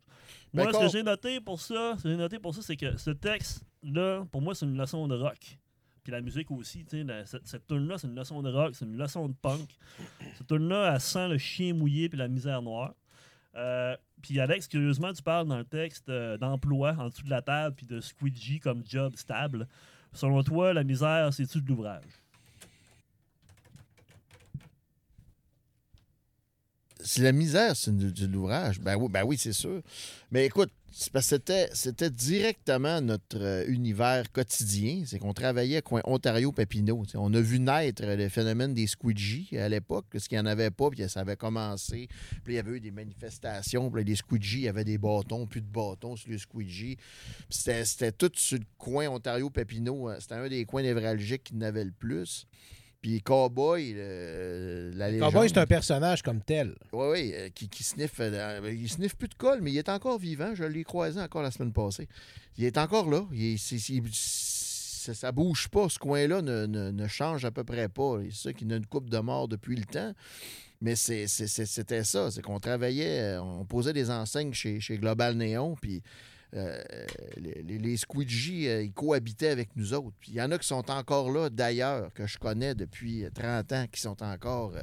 Moi, ce que j'ai noté pour ça, ce que j'ai noté pour ça, c'est que ce texte-là, pour moi, c'est une leçon de rock. Puis la musique aussi, tu sais, cette, cette tune-là, c'est une leçon de rock, c'est une leçon de punk. Cette tune-là, elle sent le chien mouillé puis la misère noire. Euh, puis Alex, curieusement, tu parles dans le texte euh, d'emploi en dessous de la table puis de squeegee comme job stable. Selon toi, la misère, c'est-tu de l'ouvrage? Si la misère, c'est de l'ouvrage, ben oui, ben oui c'est sûr. Mais écoute, c'est c'était, directement notre euh, univers quotidien. C'est qu'on travaillait à coin Ontario-Papineau. On a vu naître le phénomène des squeegees à l'époque, parce qu'il n'y en avait pas, puis ça avait commencé. Puis il y avait eu des manifestations, puis les squeegees, il y avait des bâtons, plus de bâtons sur les squeegees. Puis c'était, tout sur le coin Ontario-Papineau. euh, C'était un des coins névralgiques qui n'avait le plus. Puis Cowboy, le- la légende... Cowboy, c'est un personnage comme tel. Oui, oui, euh, qui, qui sniffe. euh, il sniffe plus de colle, mais il est encore vivant. Je l'ai croisé encore la semaine passée. Il est encore là. Il est- ça, ça bouge pas. Ce coin-là ne, ne- ne change à peu près pas. C'est ça qui a une coupe de mort depuis le temps. Mais c'était ça. C'est qu'on travaillait, euh, on posait des enseignes chez, chez Global Néon, puis euh, les, les, euh, ils cohabitaient avec nous autres. Puis il y en a qui sont encore là, d'ailleurs, que je connais depuis 30 ans, qui sont encore... euh,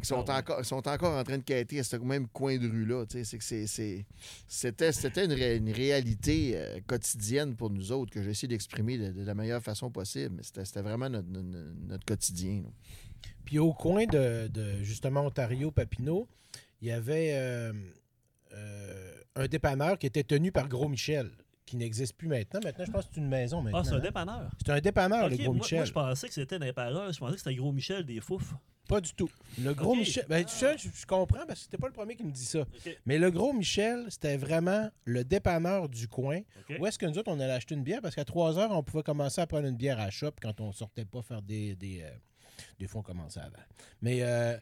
qui sont, Ah ouais. encore, sont encore en train de quêter à ce même coin de rue-là. C'était une, ré- une réalité euh, quotidienne pour nous autres que j'ai essayé d'exprimer de, de la meilleure façon possible. Mais c'était vraiment notre, notre- notre quotidien. là. Puis au coin de, de, justement Ontario, Papineau, il y avait euh, euh, un dépanneur qui était tenu par Gros Michel, qui n'existe plus maintenant. Maintenant, je pense que c'est une maison maintenant. Ah, c'est un hein. dépanneur. C'est un dépanneur, le Gros moi, Michel. moi, je pensais que c'était des paroles. Je pensais que c'était Gros Michel des Fouf. Pas du tout. Le Gros. Michel. Ben, tu sais, je, je comprends parce que c'était pas le premier qui me dit ça. Mais le Gros Michel, c'était vraiment le dépanneur du coin. Où est-ce que nous autres, on allait acheter une bière? Parce qu'à 3 heures, on pouvait commencer à prendre une bière à la shop quand on sortait pas faire des. Des, euh, des fois, on commençait avant. Mais euh,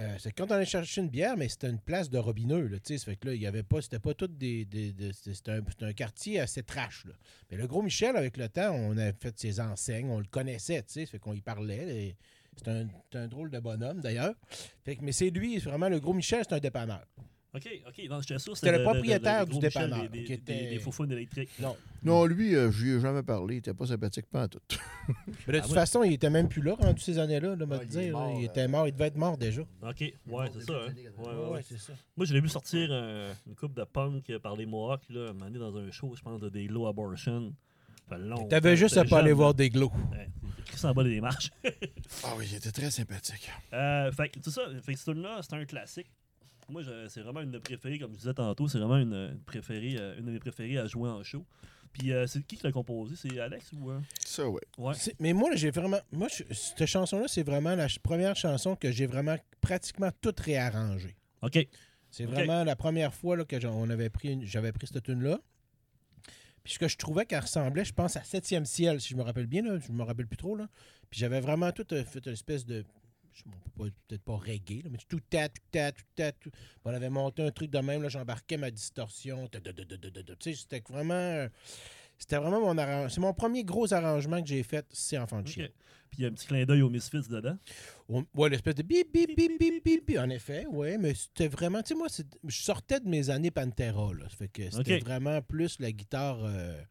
euh, c'est quand on allait chercher une bière, mais c'était une place de robineux. Là, fait que il y avait pas. C'était pas tout des. c'était un, quartier assez trash. Mais le Gros Michel, avec le temps, on a fait ses enseignes, on le connaissait, ça fait qu'on y parlait. C'est un, un drôle de bonhomme, d'ailleurs. Mais c'est lui, vraiment le Gros Michel, c'est un dépanneur. OK, OK. Non, j'étais sûr que C'était le propriétaire du dépanneur, Des, qui des, des, était- des faufounes électriques. Non. Non, lui, euh, je lui ai jamais parlé. Il était pas sympathique, pas en tout. Mais de Ah toute ouais. façon, il était même plus là, rendu ces années-là, là, me Ah, il dire. là. mort, il euh, était mort, il devait être mort déjà. OK, ouais, c'est ça. hein. Ouais, ouais, ouais. c'est ça. Moi, je l'ai vu sortir euh, une coupe de punk par les Mohawks, là, un moment donné, dans un show, je pense, de des Low Abortion. Ça fait longtemps. T'avais juste à pas aller voir là. des glows. Chris en bas des marches. Ah oui, il était très sympathique. Euh, fait que, c'est ça. Fait que ce tune-là, c'est un classique. Moi, c'est vraiment une de mes préférées, comme je disais tantôt. C'est vraiment une, une préférée, euh, une de mes préférées à jouer en show. Puis, euh, c'est qui qui l'a composé? C'est Alex ou. euh? Ça, oui. Ouais. Mais moi, j'ai vraiment. Moi, je- cette chanson-là, c'est vraiment la ch- première chanson que j'ai vraiment pratiquement toute réarrangée. OK. C'est vraiment la première fois là, que on avait pris une- j'avais pris cette tune-là. Puis ce que je trouvais qu'elle ressemblait, je pense, à Septième Ciel, si je me rappelle bien, là, je me rappelle plus trop. Là. Puis j'avais vraiment tout euh, fait une espèce de. Je sais pas, Peut-être pas reggae, là, mais tout tat, tout tat, tout tat. tout- On avait monté un truc de même, là, j'embarquais ma distorsion. C'était vraiment. C'était vraiment mon arrangement. C'est mon premier gros arrangement que j'ai fait, c'est Enfant de chien. Puis, il y a un petit clin d'œil aux Misfits dedans? On- Ouais, l'espèce de bip, bip, bip, bip, bip, bip. En effet, ouais, mais c'était vraiment. Tu sais, moi, je sortais de mes années Pantera, là. Ça fait que c'était vraiment plus la guitare. euh,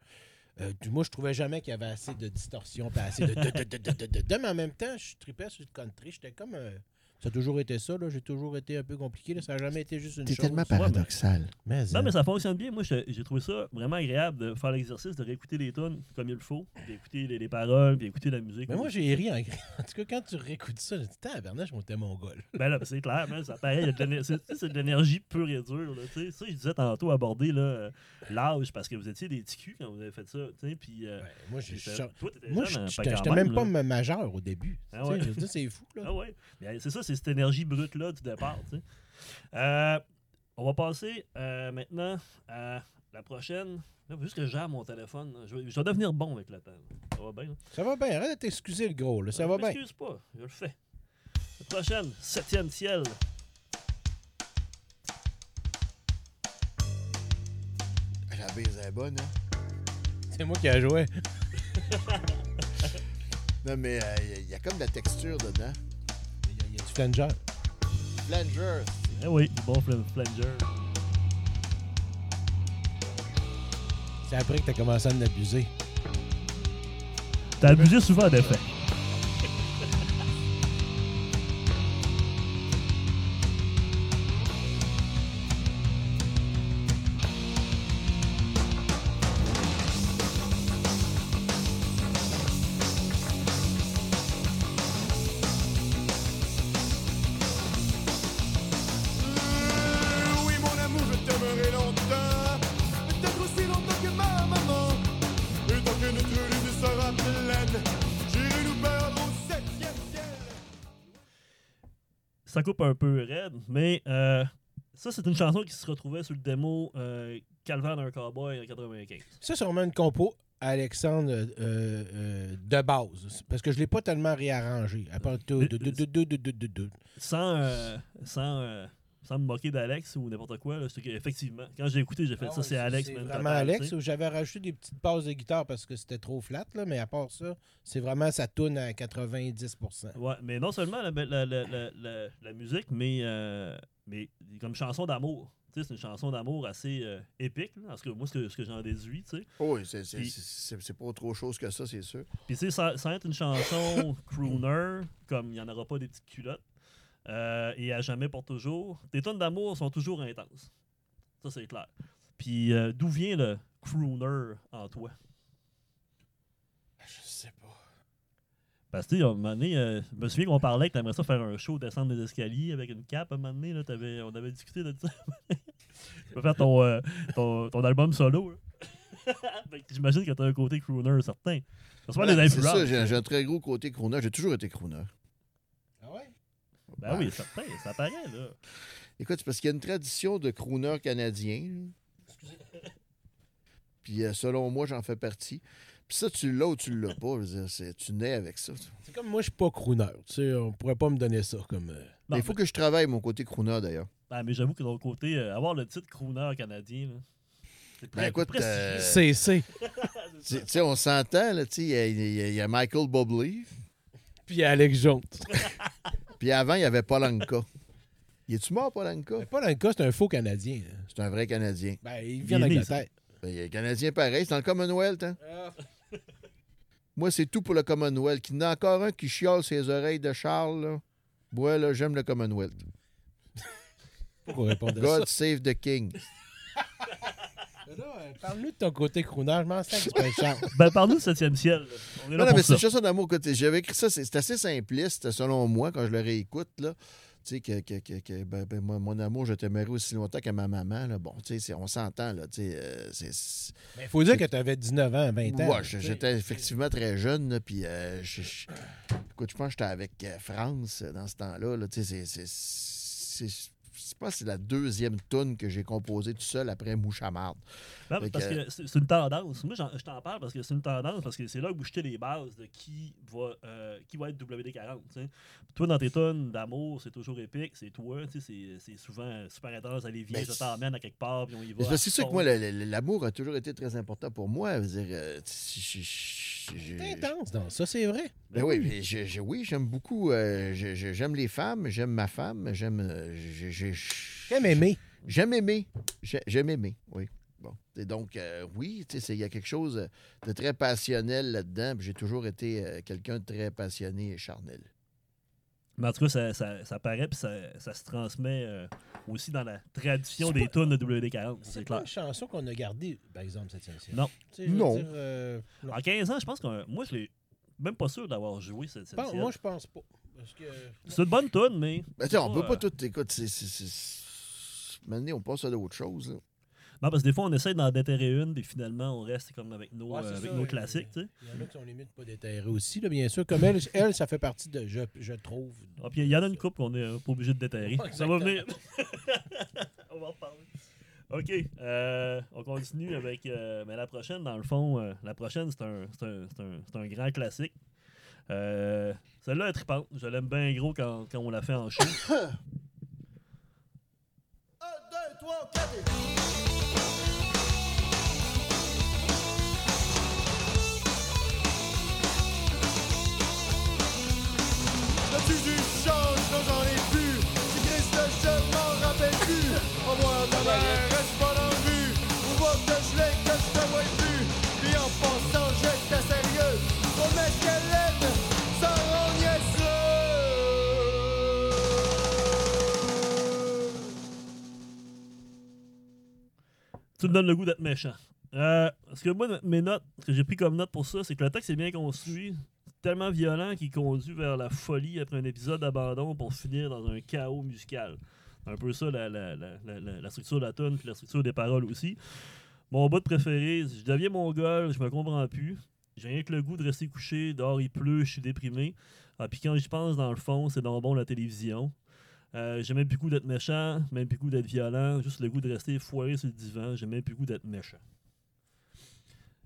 euh, du- moi, je trouvais jamais qu'il y avait assez de distorsion, pas assez de. de, de, de. Mais en même temps, je tripais sur le country. J'étais comme. Ça a toujours été ça. là. J'ai toujours été un peu compliqué. là. Ça n'a jamais été juste une chose. tellement paradoxal. Mais, Non, euh, mais ça fonctionne bien. Moi, j'ai trouvé ça vraiment agréable de faire l'exercice, de réécouter les tunes comme il le faut, d'écouter les, les paroles, puis d'écouter la musique. mais moi, j'ai ri en En tout cas, quand tu réécoutes ça, j'ai dit, tabarnak, mon mon gol. Ben là, ben, c'est clair, man, ça paraît, c'est c'est de l'énergie pure et dure. Là, tu sais. ça, je disais tantôt aborder là, euh, l'âge, parce que vous étiez des petits culs quand vous avez fait ça. Puis, euh, t'étais moi, jeune, j'étais même pas là. majeur au début. Ah ouais. c'est fou. Là. Ah ouais. Mais c'est ça, c'est cette énergie brute-là du départ. Euh, on va passer euh, maintenant à la prochaine. Là, juste que je gère mon téléphone. là. Je vais, je vais devenir bon avec le temps. Ça va bien. là. Ça va bien. Arrête de t'excuser, le gros. Là. Ça va Je bien. m'excuse pas, je le fais. La prochaine, septième ciel. La bise est bonne, hein? C'est moi qui ai joué. Non, mais euh, il y, a comme de la texture dedans. Flanger. Flanger. Eh oui, du bon fl- flanger. C'est après que t'as commencé à en abuser. T'as abusé souvent d'effet. un peu raide, mais euh, ça, c'est une chanson qui se retrouvait sur le démo euh, Calvin d'un cowboy en 95. Ça, c'est vraiment une compo Alexandre euh, euh de base, parce que je ne l'ai pas tellement réarrangé. À part de, de, de, Sans, sans sans me moquer d'Alex ou n'importe quoi, là, c'est que, effectivement, quand j'ai écouté, j'ai fait Ah ça, c'est Alex. C'est man, vraiment Alex. où J'avais rajouté des petites passes de guitare parce que c'était trop flat, là, mais à part ça, c'est vraiment ça tourne à 90% Ouais, mais non seulement la, la, la, la, la- la musique, mais, euh, mais comme chanson d'amour. Tu sais, c'est une chanson d'amour assez euh, épique, là, parce que moi, ce que, j'en déduis, tu sais. Oh, oui, c'est- pas autre chose que ça, c'est sûr. Puis, tu sais, sans, sans être une chanson crooner, comme il n'y en aura pas des petites culottes, euh, et à jamais pour toujours, tes tonnes d'amour sont toujours intenses. Ça, c'est clair. Puis, euh, d'où vient le crooner en toi? Je sais pas. Parce que, à un moment donné, euh, je me souviens qu'on parlait que t'aimerais ça faire un show, descendre des escaliers avec une cape. À un moment donné, là, on avait discuté de ça. tu peux faire ton, euh, ton, ton album solo. que J'imagine que t'as un côté crooner certain. Ouais, c'est ça, j'ai un très gros côté crooner. J'ai toujours été crooner. Ah ouais? Ben oui, certain, ça paraît, là. Écoute, c'est parce qu'il y a une tradition de crooner canadien. là. Puis euh, selon moi, j'en fais partie. Puis ça, tu l'as ou tu l'as pas. je veux dire, c'est- tu nais avec ça. C'est comme moi, je suis pas crooner. Tu sais, on pourrait pas me donner ça comme. euh, Non, Mais il faut que je travaille mon côté crooner, d'ailleurs. Ben, mais j'avoue que de l'autre côté, euh, avoir le titre crooner canadien, là, c'est Ben, écoute, euh, CC. Tu tu sais, on s'entend, là, tu sais, il y a- il y, a- il y a Michael. Puis Alex Jones. Puis avant, il y avait Polanka. Il est-tu mort, Polanka? Mais cas, c'est un faux Canadien. là. C'est un vrai Canadien. Ben, il Il vient est né, d'Angleterre. Ben, il y a un Canadien pareil. C'est dans le Commonwealth, hein? Moi, c'est tout pour le Commonwealth. Il y en a encore un qui chiale ses oreilles de Charles, là. Moi, là, j'aime le Commonwealth. Pourquoi répondre à God save the King. ça? Là, euh, Parle-nous de ton côté crooner. Je m'en sers Charles. Ben, parle-nous du 7e ciel. là. On est Non, là non, pour mais c'est ça. une chanson d'amour. J'avais écrit ça, c'est assez simpliste, selon moi, quand je le réécoute, là. Tu sais, que, que, que, que, ben, ben, moi, mon amour, je t'aimerais aussi longtemps que ma maman, là. Bon, tu sais, on s'entend, là. Tu sais, euh, c'est- Il faut dire que tu avais 19 ans, 20 ans. Ouais, j'étais effectivement très jeune, là, puis euh, je- je- écoute, je pense que j'étais avec France dans ce temps-là. Là, tu sais, c'est- je pense que c'est la deuxième tune que j'ai composée tout seul après Mouchamarde. Non, parce que- que c'est une tendance. Moi, j'en- je t'en parle parce que c'est une tendance, parce que c'est là vous jetez les bases de qui va, euh, qui va être WD-40. tu sais. Toi, dans tes tonnes d'amour, c'est toujours épique, c'est toi. C'est c'est souvent super intense. Allez, viens, Ben, je t'emmène à quelque part, puis on y va. c'est sûr que moi, l'amour a toujours été très important pour moi. Je veux dire, euh, C'est intense, dans ça, c'est vrai. Ben oui, j'aime beaucoup. euh, j'aime les femmes, j'aime ma femme, j'aime. j'ai- j'ai- J'aime aimer. J'aime aimer. J'ai- J'aime aimer, oui. Bon. Et donc, euh, oui, tu sais, c'est- il y a quelque chose de très passionnel là-dedans. J'ai toujours été euh, quelqu'un de très passionné et charnel. Mais en tout cas, ça, ça, ça paraît puis ça, ça se transmet euh, aussi dans la tradition des tunes de WD-40, C'est clair. une chanson qu'on a gardée, par exemple, cette session. Non. Non. dire, euh, non. En 15 ans, je pense que moi, je l'ai même pas sûr d'avoir joué cette cette moi, je pense pas. C'est une bonne tune, mais. Ben, tu sais, on peut pas euh, tout. Écoute, c'est- Maintenant, on passe à d'autres choses. là. Non, parce que des fois, on essaie d'en déterrer une, puis finalement, on reste comme avec nos, Ouais, euh, avec ça, nos classiques. Il y en a qui sont limite pas déterrés aussi, là, bien sûr. Comme elle, elle, ça fait partie de. Je, je trouve. Ah, puis il y en a une coupe qu'on est euh, pas obligé de déterrer. Ouais, Ça va venir. on va en reparler. OK. euh, on continue avec. euh, mais la prochaine, dans le fond, euh, la prochaine, c'est un, c'est un, c'est un, c'est un grand classique. Euh, Celle-là est trippante. Je l'aime bien gros quand, quand on l'a fait en show. 1, 2, 3, 4 Là-dessus du change, non j'en ai plus Si Christ je m'en rappelle plus En voir ta mère, reste pas dans la vue Ou voir que je l'ai, que je te vois plus. Puis en pensant, j'étais sérieux. Promets qu'elle aime, ça rend tu me donnes le goût d'être méchant. Euh, parce que moi, mes notes, ce que j'ai pris comme note pour ça, c'est que le texte est bien construit. Tellement violent qu'il conduit vers la folie après un épisode d'abandon pour finir dans un chaos musical. Un peu ça la, la, la, la, structure de la tune puis la structure des paroles aussi. Mon bout préféré, je deviens mongol, je me comprends plus. J'ai rien que le goût de rester couché, dehors il pleut, je suis déprimé. Ah, puis quand j'y pense, dans le fond, c'est donc bon la télévision. Euh, j'ai même plus goût d'être méchant, même plus goût d'être violent, juste le goût de rester foiré sur le divan, j'ai même plus goût d'être méchant.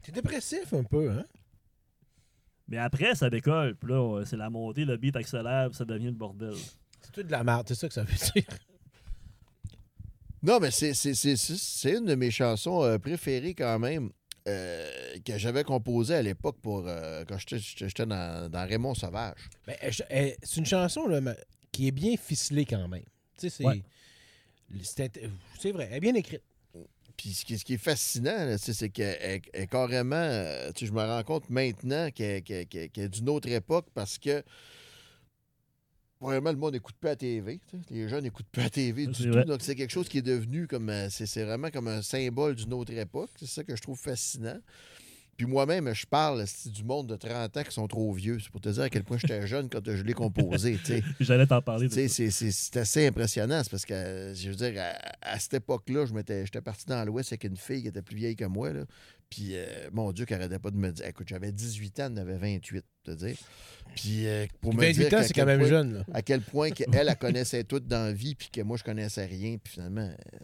T'es dépressif un peu, hein? Mais après, ça décolle, puis là, c'est la montée, le beat accélère, puis ça devient le bordel. C'est tout de la merde, c'est ça que ça veut dire. Non, mais c'est- c'est c'est- c'est- c'est une de mes chansons euh, préférées quand même. euh, que j'avais composée à l'époque pour euh, quand j'étais- dans, dans Raymond Sauvage. Ben, c'est une chanson là, qui est bien ficelée quand même. Tu sais, c'est. Ouais. C'est vrai, elle est bien écrite. Puis ce qui, ce qui est fascinant, c'est qu'elle elle- elle est carrément. euh, je me rends compte maintenant qu'elle est d'une autre époque parce que. Vraiment, le monde n'écoute plus à TV. Les jeunes n'écoutent plus à TV du tout. vrai. Donc, c'est quelque chose qui est devenu comme. euh, C'est c'est vraiment comme un symbole d'une autre époque. C'est ça que je trouve fascinant. Puis moi-même, je parle du monde de 30 ans qui sont trop vieux. C'est pour te dire à quel point j'étais jeune quand je l'ai composé. tu sais. J'allais t'en parler c'est- c'est c'est assez impressionnant. C'est parce que, je veux dire, à, à cette époque-là, je m'étais- j'étais parti dans l'Ouest avec une fille qui était plus vieille que moi. Là. Puis, euh, mon Dieu, qu'elle arrêtait pas de me dire. Écoute, j'avais 18 ans, elle avait 28, pour te dire. Puis, euh, pour me 28 dire ans, c'est quand même point- jeune. Là. À quel point qu'elle, elle, elle connaissait tout dans la vie, puis que moi, je connaissais rien. Puis finalement, euh,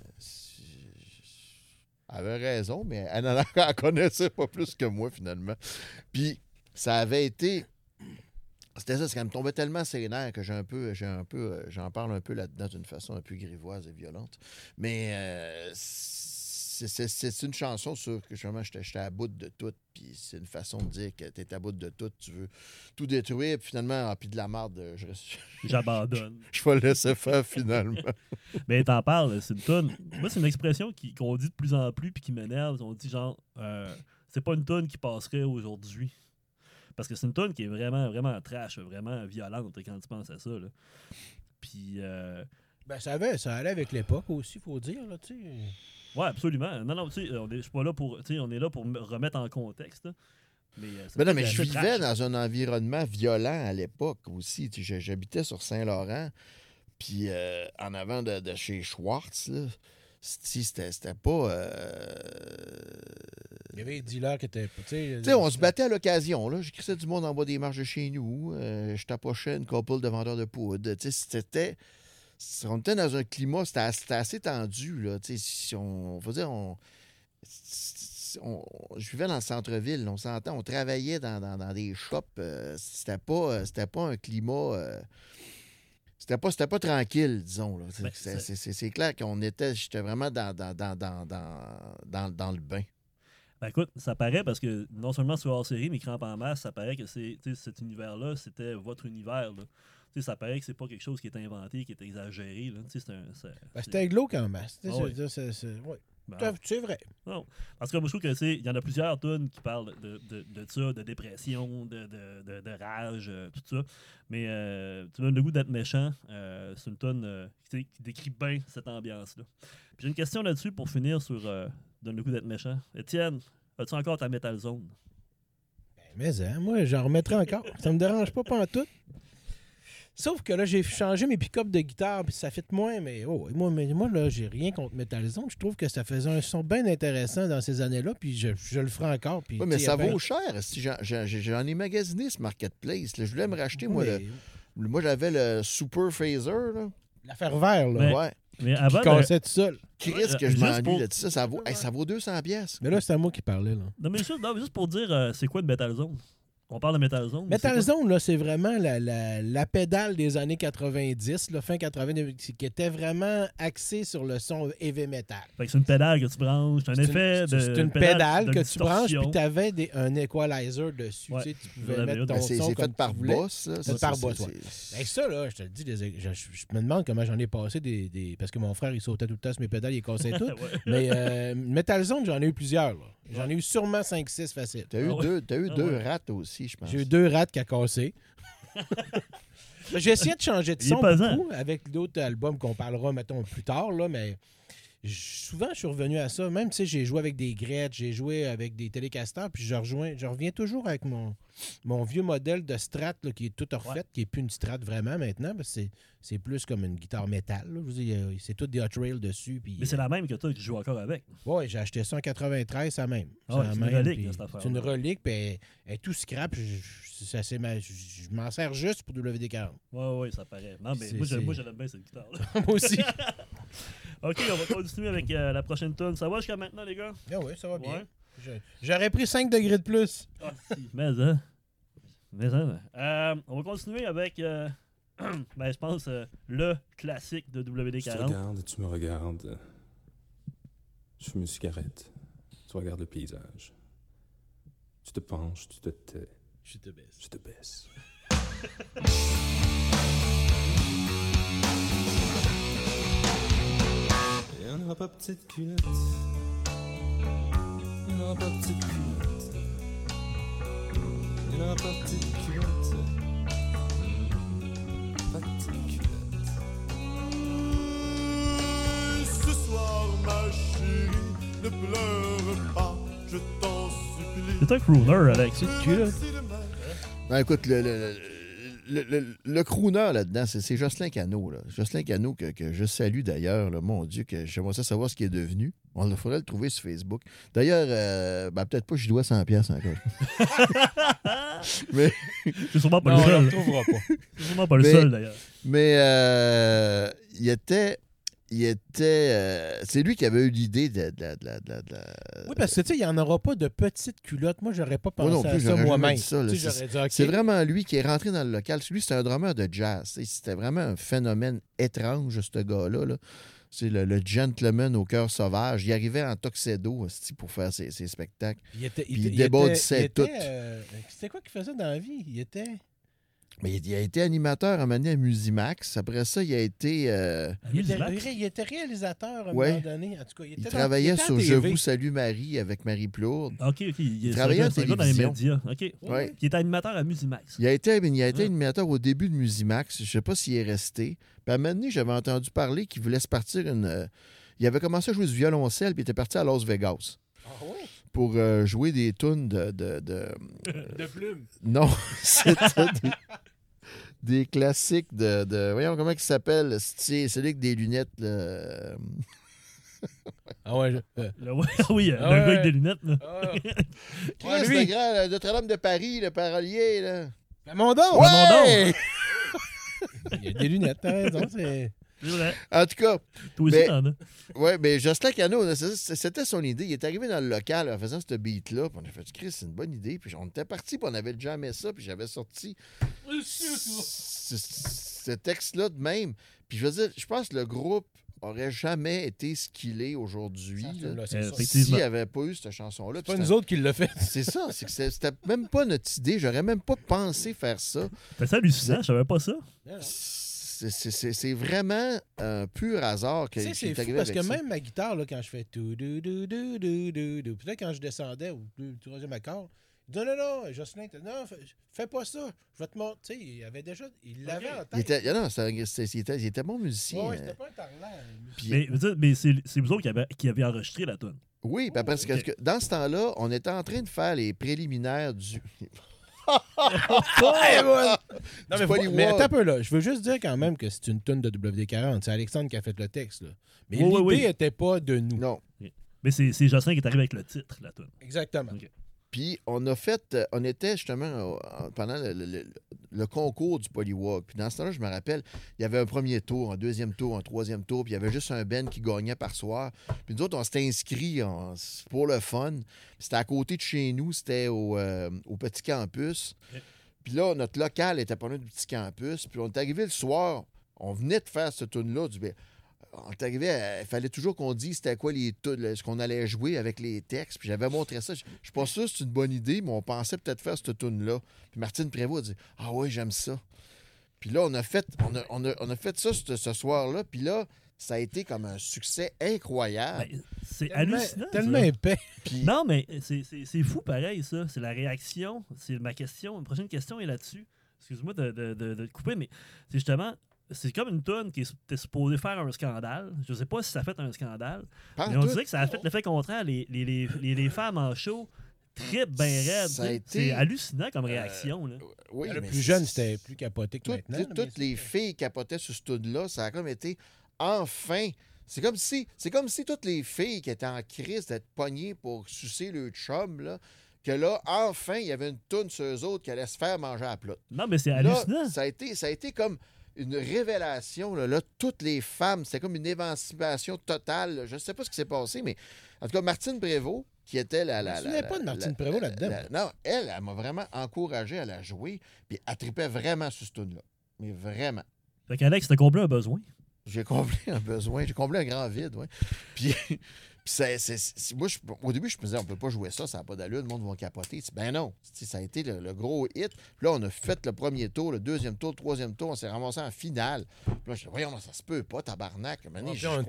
avait raison, mais elle n'en connaissait pas plus que moi, finalement. Puis, ça avait été. C'était ça, c'est qu'elle me tombait tellement nerfs que j'ai un peu, j'ai un peu, euh, j'en parle un peu là-dedans d'une façon un peu grivoise et violente. Mais euh, c'est- c'est c'est une chanson sur que justement j'étais à bout de tout, puis c'est une façon de dire que t'es à bout de tout, tu veux tout détruire, puis finalement, ah, puis de la merde, je, reste- J'abandonne. je vais le laisser faire finalement. Mais t'en parles, c'est une tonne. Moi, c'est une expression qui- qu'on dit de plus en plus puis qui m'énerve. On dit genre, euh, c'est pas une tonne qui passerait aujourd'hui. Parce que c'est une tonne qui est vraiment, vraiment trash, vraiment violente quand tu penses à ça. là. Puis, euh, Ben, ça, avait, ça allait avec l'époque aussi, faut dire. Là, tu ouais, absolument. Non, non, tu sais, on est, je suis pas là pour, tu sais, on est là pour me remettre en contexte. là. Mais, euh, Mais non, mais je vivais trash. dans un environnement violent à l'époque aussi. Tu sais, J'habitais sur Saint-Laurent, puis euh, en avant de, de chez Schwartz, C'était c'était pas. euh, Il y avait des dealers qui étaient. Tu sais, Tu sais, on se battait à l'occasion. là. J'écrissais du monde en bas des marches de chez nous. euh, je tapochais une couple de vendeurs de poudre. Tu sais, c'était. On était dans un climat, c'était assez, tendu. Là. Si on, on dire, on, on- je vivais dans le centre-ville, on s'entend, on travaillait dans, dans- dans des shops. euh, c'était pas, euh, c'était pas un climat. euh, c'était pas, c'était pas tranquille, disons. C'est- Ben, c'est, clair qu'on était. J'étais vraiment dans, dans, dans, dans, dans, dans- dans le bain. Ben écoute, ça paraît parce que non seulement sur hors série, mais Cramp en masse, ça paraît que c'est, cet univers-là, c'était votre univers. Là. Tu sais, ça paraît que c'est pas quelque chose qui est inventé, qui est exagéré. Ben, c'était glauque en masse. Ah oui. Ben, C'est vrai. Parce que moi, je trouve que c'est. Il y en a plusieurs tunes qui parlent de, de, de ça, de dépression, de, de, rage, euh, tout ça. Mais euh, tu donnes le goût d'être méchant. euh, c'est une tune euh, qui, qui décrit bien cette ambiance-là. Puis j'ai une question là-dessus pour finir sur Donne le goût d'être méchant. Étienne, as-tu encore ta Metal Zone? Ben, mais hein, moi, j'en remettrai encore. Ça me dérange pas, pas en tout. Sauf que là, j'ai changé mes pick-up de guitare, puis ça fait moins, mais oh, moi, mais moi là, j'ai rien contre Metal Zone. Je trouve que ça faisait un son bien intéressant dans ces années-là, puis je, je le ferai encore. Puis, Ouais, mais ça vaut cher. Si j'en- j'en j'en ai magasiné ce marketplace. là. Je voulais me racheter, moi, le- moi j'avais le Super Phaser. Là. L'affaire vert, là. Mais- Ouais. Mais Qui avant. de- cassait tout seul. Qui risque que je juste m'ennuie pour- de ça? Ça vaut, hey, ça vaut 200 pièces. Mais là, c'est à moi qui parlais, là. Non, mais juste, non, mais juste pour dire, euh, c'est quoi de Metal Zone? On parle de Metal Zone. Metal c'est? Zone, là, c'est vraiment la, la- la pédale des années 90, là, fin 80, qui était vraiment axée sur le son heavy metal. C'est une pédale que tu branches, c'est un C'est une- effet de. C'est une pédale de que tu branches, puis tu avais un equalizer dessus. Ouais. tu sais, tu pouvais mettre ton c'est son c'est fait par boss. Ça, par boss, c'est- ouais. c'est- Ben ça, là, je te le dis, je, je me demande comment j'en ai passé des, des- Parce que mon frère, il sautait tout le temps sur mes pédales, il cassait tout. Ouais. Mais euh, Metal Zone, j'en ai eu plusieurs. là. J'en ai eu sûrement 5-6 faciles. T'as eu Ah ouais? deux, t'as eu Ah deux ouais. rats aussi, je pense. J'ai eu deux rats qui a cassé. J'ai essayé de changer de son beaucoup avec d'autres albums qu'on parlera, mettons, plus tard, là, mais souvent, je suis revenu à ça. Même, tu sais, j'ai joué avec des Gretsch, j'ai joué avec des télécasters, puis je, rejoins, je reviens toujours avec mon, mon vieux modèle de Strat là, qui est tout refait, qui n'est plus une Strat vraiment maintenant, parce que c'est- plus comme une guitare métal. c'est tout des Hot Rails dessus. Puis, Mais c'est la même que toi qui joues encore avec. Oui, j'ai acheté ça en 93, ça même. Ah ouais, c'est une relique, là, cette affaire-là. C'est une relique, puis elle, tout scrap. Je, je- ça, c'est ma- je- je m'en sers juste pour WD-40. Ouais, ouais, ça paraît. Non, mais moi, j'aime- c'est- moi, j'aime bien cette guitare. Moi aussi. ok, on va continuer avec euh, la prochaine tune. Ça va jusqu'à maintenant, les gars? Ah oui, ça va bien. Ouais. J'aurais pris 5 degrés de plus. Ah, si. Mais, hein? Mais, hein? Euh, on va continuer avec, euh, ben, je pense, euh, le classique de Je te WD-40. regarde, tu me regardes. Je fume une cigarette. Tu regardes le paysage. Tu te penches, tu te tais, Je te baisse. je te baisse. Il n'y en aura pas petite culotte. Il n'y en aura pas petite culotte. Il n'y en aura pas petite culotte. Pas petite culotte. Ce soir, ma chérie, ne pleure pas, je t'en supplie. C'est un crooner, Alex. culotte. Si demain, Non, écoute, le, le, le, le- le crooner là-dedans, c'est c'est Jocelyn Cano. Là. Jocelyn Cano, que, que je salue d'ailleurs. Mon Dieu, que j'aimerais ça savoir ce qu'il est devenu. On faudrait le trouver sur Facebook. D'ailleurs, euh, ben, peut-être pas, je dois 100$ pièces encore. mais C'est sûrement pas Non, le on le seul. retrouvera pas. C'est sûrement pas le Mais- seul, d'ailleurs. mais euh, il était. Il était. euh, c'est lui qui avait eu l'idée de, de, de, de- Oui, parce que tu sais, il n'y en aura pas de petites culottes. Moi, j'aurais pas Moi pensé non plus, à ça moi-même. C'est- vraiment lui qui est rentré dans le local. Lui, c'est un drummer de jazz. C'était vraiment un phénomène étrange, ce gars-là. là. C'est le, le gentleman au cœur sauvage. Il arrivait en tuxedo pour faire ses, ses spectacles. Il était, tout. euh, C'était quoi qu'il faisait dans la vie? Il était... Mais il, il a été animateur à un moment donné à Musimax. Après ça, il a été. euh, Il était, il était réalisateur à un Ouais. moment donné. En tout cas, il, était il dans- travaillait était à sur Je TV. vous salue Marie avec Marie Plourde. Ok, ok. Il, travaillait gars dans les médias. Ok. Ouais. Qui est animateur à Musimax. Il a été, il a été animateur au début de Musimax. Je ne sais pas s'il est resté. Puis à un moment donné, j'avais entendu parler qu'il voulait se partir une. euh, il avait commencé à jouer du violoncelle, puis il était parti à Las Vegas Ah ouais? pour euh, jouer des tunes de. de, de- De plume. Non, c'était des, des classiques de, de- Voyons comment il s'appelle. C'est celui avec des lunettes. là. Ah ouais. je- euh, Le- ouais, oui, Ah le gars avec des lunettes. Là. ah. Chris, Ouais, lui. le grand, le Notre-Dame de Paris, le parolier. Là. Ben, mon don! Ouais! Il y a des lunettes, t'as raison. C'est... En tout cas, Toi aussi, t'en as. Oui, mais Jocelyn Cano, c'était son idée. Il est arrivé dans le local en faisant ce beat-là. Puis on a fait, Chris, c'est une bonne idée. Puis on était parti, puis on avait jamais ça. Puis j'avais sorti ce, texte-là de même. Puis je veux dire, je pense que le groupe aurait jamais été ce qu'il est aujourd'hui. S'il n'y avait pas eu cette chanson-là. C'est pas nous autres qui l'a fait. C'est ça, c'est que c'était même pas notre idée. J'aurais même pas pensé faire ça. C'est hallucinant, je savais pas ça. C'est- vraiment un pur hasard que Tu sais, qui c'est est fou parce que ça. même ma guitare, là, quand je fais tout, du, du, du, du, du, puis là, quand je descendais au troisième accord, non, non, non, Jocelyn, non, fais, pas ça, je vais te montrer. Tu sais, il avait déjà, il l'avait en tête. Il était, non, un- c'était- il, était, il était bon musicien. Euh, c'était pas un tarlant. Mais, mais c'est c'est vous autres qui avez, qui avez enregistré la tune. oui, puis parce que- ok. que dans ce temps-là, on était en train de faire les préliminaires du. Non, mais, Polywog. mais attends un peu là. Je veux juste dire quand même que c'est une tonne de WD-40. C'est Alexandre qui a fait le texte. Là. Mais Oui, oui, l'idée oui. n'était pas de nous. Non. Mais c'est c'est Jocelyn qui est arrivé avec le titre, la tune. Exactement. Ok. Puis on a fait, euh, on était justement euh, en- pendant le, le- le- le concours du Polywalk. Puis dans ce temps-là, je me rappelle, il y avait un premier tour, un deuxième tour, un troisième tour, puis il y avait juste un Ben qui gagnait par soir. Puis nous autres, on s'était inscrits pour le fun. C'était à côté de chez nous, c'était au, euh, au Petit Campus. Puis là, notre local était pas loin du Petit Campus. Puis on est arrivé le soir, on venait de faire ce tune-là. Du, ben, on est arrivé, à- il fallait toujours qu'on dise c'était quoi les là, ce qu'on allait jouer avec les textes. Puis j'avais montré ça. Je suis pas sûr que c'est une bonne idée, mais on pensait peut-être faire cette tune-là. Puis Martine Prévost a dit Ah oui, j'aime ça. Puis là, on a fait, on a, on a- on a fait ça ce, ce soir-là. Puis là, ça a été comme un succès incroyable. Ben, c'est Tellement, hallucinant. tellement ça. épais. Puis Non, mais c'est- c'est c'est fou pareil, ça. C'est la réaction. C'est ma question. Ma prochaine question est là-dessus. Excuse-moi de, de, de- de te couper, mais c'est justement. C'est comme une tonne qui était supposée faire un scandale. Je sais pas si ça a fait un scandale. pas mais on tout. dirait que ça a fait l'effet contraire. Les, les, les, les, les femmes en show trip bien sais. été- C'est hallucinant comme réaction. là. oui, le plus jeune, c'était plus capoté que toutes, maintenant. là, toutes les filles capotaient sur ce tune-là. Ça a comme été enfin. C'est comme si c'est comme si toutes les filles qui étaient en crise d'être pognées pour sucer le chum, là, que là, enfin, il y avait une toune sur eux autres qui allait se faire manger à plat. Non, mais c'est Là, hallucinant. ça a été, ça a été comme une révélation. Là, Là, toutes les femmes, c'était comme une émancipation totale. là. Je ne sais pas ce qui s'est passé, mais en tout cas, Martine Prévost, qui était la. la, pas de Martine la- Prévost là-dedans, la- non, elle, elle m'a vraiment encouragé à la jouer, puis elle tripait vraiment sur ce tune-là. Mais vraiment. Fait qu'Alex, t'as comblé un besoin. J'ai comblé un besoin, j'ai comblé un grand vide, oui. Puis c'est- c'est- c'est- moi, je- au début, je me disais, on peut pas jouer ça, ça n'a pas d'allure, le monde va capoter. Ben non, ça a été le, le gros hit. Puis là, on a fait le premier tour, le deuxième tour, le troisième tour, on s'est ramassé en finale. Puis là, je dis, voyons, ça se peut pas, tabarnak.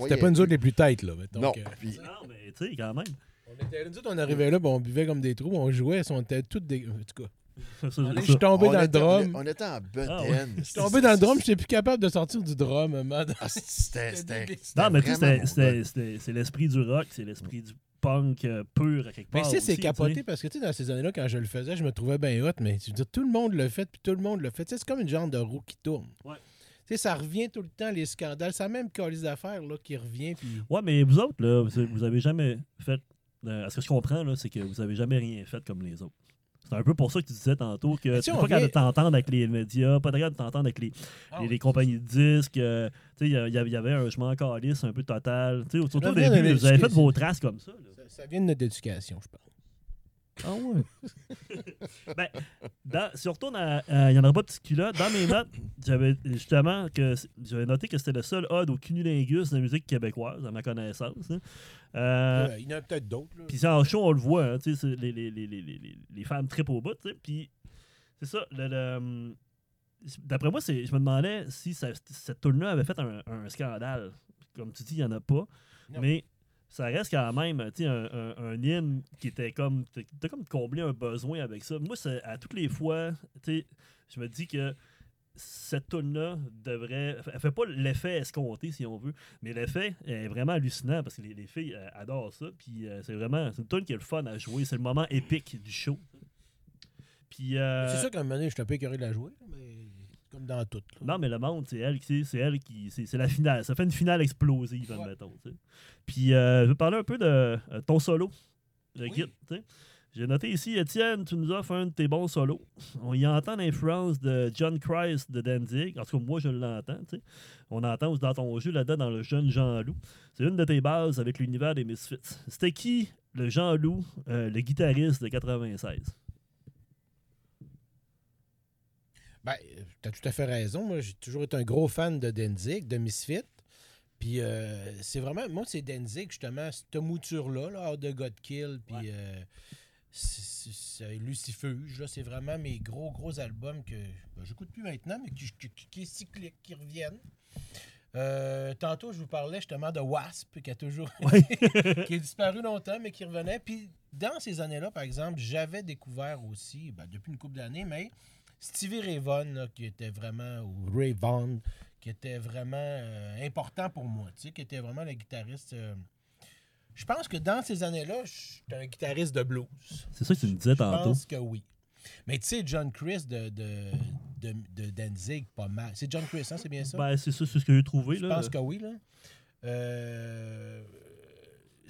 C'était pas nous plus. autres les plus têtes, là. mettons Non, que- puis- Non, mais tu sais, quand même. On, était, nous autres, on arrivait là, on buvait comme des trous, on jouait, on était toutes des. En tout cas, je suis tombé dans le drum. On, était en bedaine. Ah. Je suis tombé dans le drum, je n'étais plus capable de sortir du drum. Ah, c'était- Non, mais tu sais, c'est l'esprit du rock, c'est l'esprit du punk euh, pur à quelque Mais part. tu sais, c'est capoté parce que tu sais, dans ces années-là, quand je le faisais, je me trouvais bien hot, mais tu veux dire, tout le monde le fait, puis tout le monde le fait. C'est comme une genre de roue qui tourne. Ouais. Tu sais, ça revient tout le temps, les scandales. C'est la même calice d'affaires qui revient, puis. Ouais, mais vous autres, là, vous, vous avez jamais fait. euh, à ce que je comprends, c'est que vous avez jamais rien fait comme les autres. C'est un peu pour ça que tu disais tantôt que tu n'es pas capable de t'entendre avec les médias, pas capable de t'entendre avec les, Ah les, les compagnies de disques. euh, il y, y avait- un je m'en calisse un peu total. Surtout au début, vous avez fait vos traces comme ça. là. Ça, ça vient de notre éducation, je pense. Ah ouais. ben, dans- si on retourne à. à- Il n'y en aura pas de petit culotte. Dans mes notes, j'avais justement que j'avais noté que c'était le seul ode au cunilingus de la musique québécoise, à ma connaissance. hein. Euh, il y en a peut-être d'autres. là. Puis c'est en show, on le voit, hein, tu sais, c'est les, les, les, les, les, les femmes tripent au bout, tu sais. Puis c'est ça, le, le, d'après moi, c'est, je me demandais si ça- cette tourne-là avait fait un, un scandale. Comme tu dis, il n'y en a pas. Non. Mais ça reste quand même, un, un, un hymne qui était comme, t'as comme comblé un besoin avec ça. Moi, à toutes les fois, je me dis que cette tune-là devrait. Elle fait pas l'effet escompté, si on veut, mais l'effet est vraiment hallucinant parce que les, les filles adorent ça. Puis euh, c'est vraiment. C'est une tune qui est le fun à jouer. C'est le moment épique du show. Puis. euh, C'est sûr qu'à un moment donné, je suis un peu de la jouer, mais comme dans tout. là. non, mais le monde, c'est elle qui. C'est elle qui. C'est la finale. Ça fait une finale explosive, Ouais. admettons. Puis euh, je vais parler un peu de euh, ton solo. Le Oui. sais. J'ai noté ici, Étienne, tu nous offres un de tes bons solos. On y entend l'influence de John Christ de Danzig. En tout cas, moi, je l'entends. On entend aussi dans ton jeu là-dedans, dans le jeune Jean-Loup. C'est une de tes bases avec l'univers des Misfits. C'était qui, le Jean-Loup, euh, le guitariste de 96? Ben, tu as tout à fait raison. Moi, j'ai toujours été un gros fan de Danzig, de Misfit. Puis euh, c'est vraiment, moi, c'est Danzig, justement, cette mouture-là, là, de God Kill, puis Ouais. euh, c'est- Lucifuge, là, c'est vraiment mes gros, gros albums que ben, j'écoute plus maintenant, mais qui, qui, est cyclique, qui reviennent. Euh, tantôt, je vous parlais justement de Wasp, qui a toujours Ouais. qui a disparu longtemps, mais qui revenait. Puis dans ces années-là, par exemple, j'avais découvert aussi, ben, depuis une couple d'années, mais Stevie Ray Vaughan, là, qui était vraiment, ou Ray Vaughan, qui était vraiment euh, important pour moi, tu sais, qui était vraiment le guitariste. euh, je pense que dans ces années-là, j'étais un guitariste de blues. C'est ça que tu me disais Je tantôt. pense que oui. Mais tu sais, John Chris de, de, de, de Danzig, pas mal. C'est John Chris, hein, c'est bien ça? Ben, c'est ça, c'est ce que j'ai trouvé. Je pense que oui, là. Euh,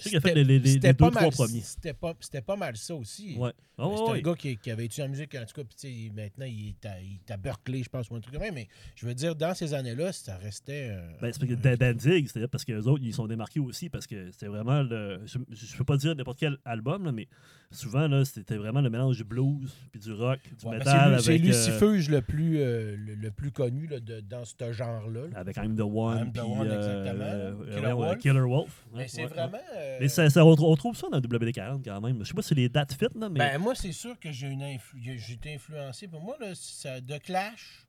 Je sais qu'il a fait c'était- les, les- les c'était deux, trois mal- premiers. C'était pas, c'était pas mal ça aussi. Ouais. Ah, ouais, C'est un gars qui, qui avait étudié en musique, en tout cas, puis maintenant, il est, à, il est à Berkeley, je pense, ou un truc comme ça. Mais je veux dire, dans ces années-là, ça restait. euh, Ben, c'est parce que Danzig, c'est parce que les autres, ils sont démarqués aussi parce que c'était vraiment le. Je, je peux pas dire n'importe quel album, là, mais souvent, c'était vraiment le mélange du blues, puis du rock, du Ouais, ben, métal c'est euh, c'est Lucifuge le, plus, euh, le, le plus connu là, de, dans ce genre-là. là. avec I'm the One, I'm the. One, euh, exactement. euh, Killer Wolf. Killer Wolf. Mais Ouais, c'est vraiment. Euh, Mais ça, ça- on, trouve ça dans le WD40 quand même. Je sais pas si les dates fit, là, mais. Ben, moi, c'est sûr que j'ai une influ- j'ai été influencé. Pour moi, là, ça, The Clash,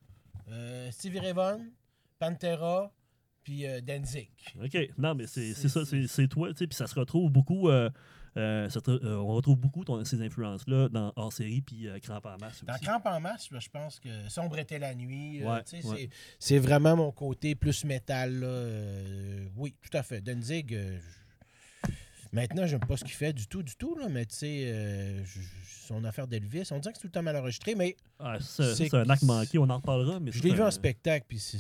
euh, Stevie Ray Vaughan, Pantera, puis euh, Danzig. OK. Non, mais c'est C'est- c'est ça, c'est c'est toi, tu sais, puis ça se retrouve beaucoup. euh, ça te- on retrouve beaucoup ton- ces influences-là dans hors série puis euh, Cramp en masse Dans aussi. Crampe en masse, là, je pense que Sombre était la nuit. Ouais, ouais. c'est- C'est vraiment mon côté plus métal. là, oui, tout à fait. Danzig, maintenant, j'aime pas ce qu'il fait du tout, du tout. Là, mais tu sais, euh, son affaire d'Elvis, on dirait que c'est tout le temps mal enregistré, mais Ah, ça, c'est- un acte manqué, on en reparlera. Mais je l'ai vu un- en spectacle, puis c'est.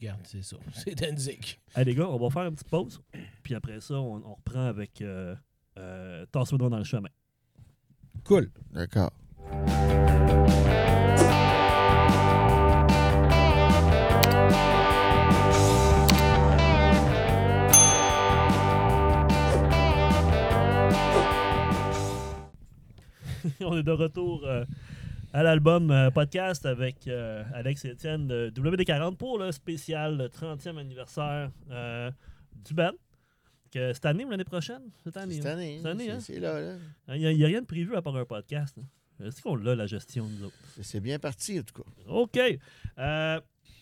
Regarde, c'est ça. C'est Danzig. Hey, les gars, on va faire une petite pause. Puis après ça, on, on reprend avec euh, euh, Tasse-moi dans le chemin. Cool. D'accord. on est de retour euh, à l'album euh, podcast avec euh, Alex et Étienne de WD40 pour le spécial 30e anniversaire du band. Que cette année ou l'année prochaine? Cette année. Cette hein? année, c'est- hein? c'est là. Il n'y a, rien de prévu à part un podcast. hein. Est-ce qu'on l'a, la gestion, nous autres? C'est- bien parti, en tout cas. OK.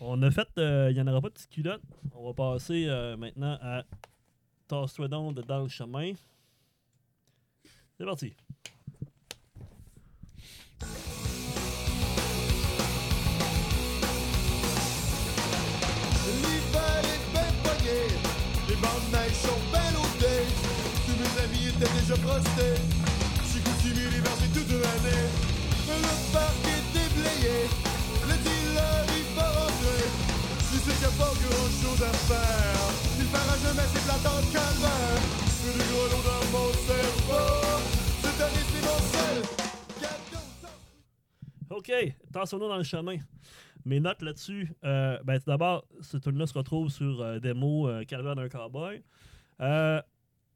On a fait. Il n'y en aura pas de petite culotte. On va passer maintenant à Tasse-toi donc de dans le chemin. C'est parti. L'hiver est ben pogné, les bandes de neige sont ben loadées. Tous mes amis étaient déjà frostés. J'ai coutumier l'hiver, c'est toute l'année. Le parc est déblayé, le dealer il va rentrer. Je sais qu'il n'y a pas grand chose à faire. Il fera jamais ses dans le calvaire. De grelots dans mon cerveau. OK. Tasse-nous dans le chemin. Mes notes là-dessus, euh, ben, tout d'abord, ce tune-là se retrouve sur euh, démo euh, Calvaire d'un cowboy. Euh,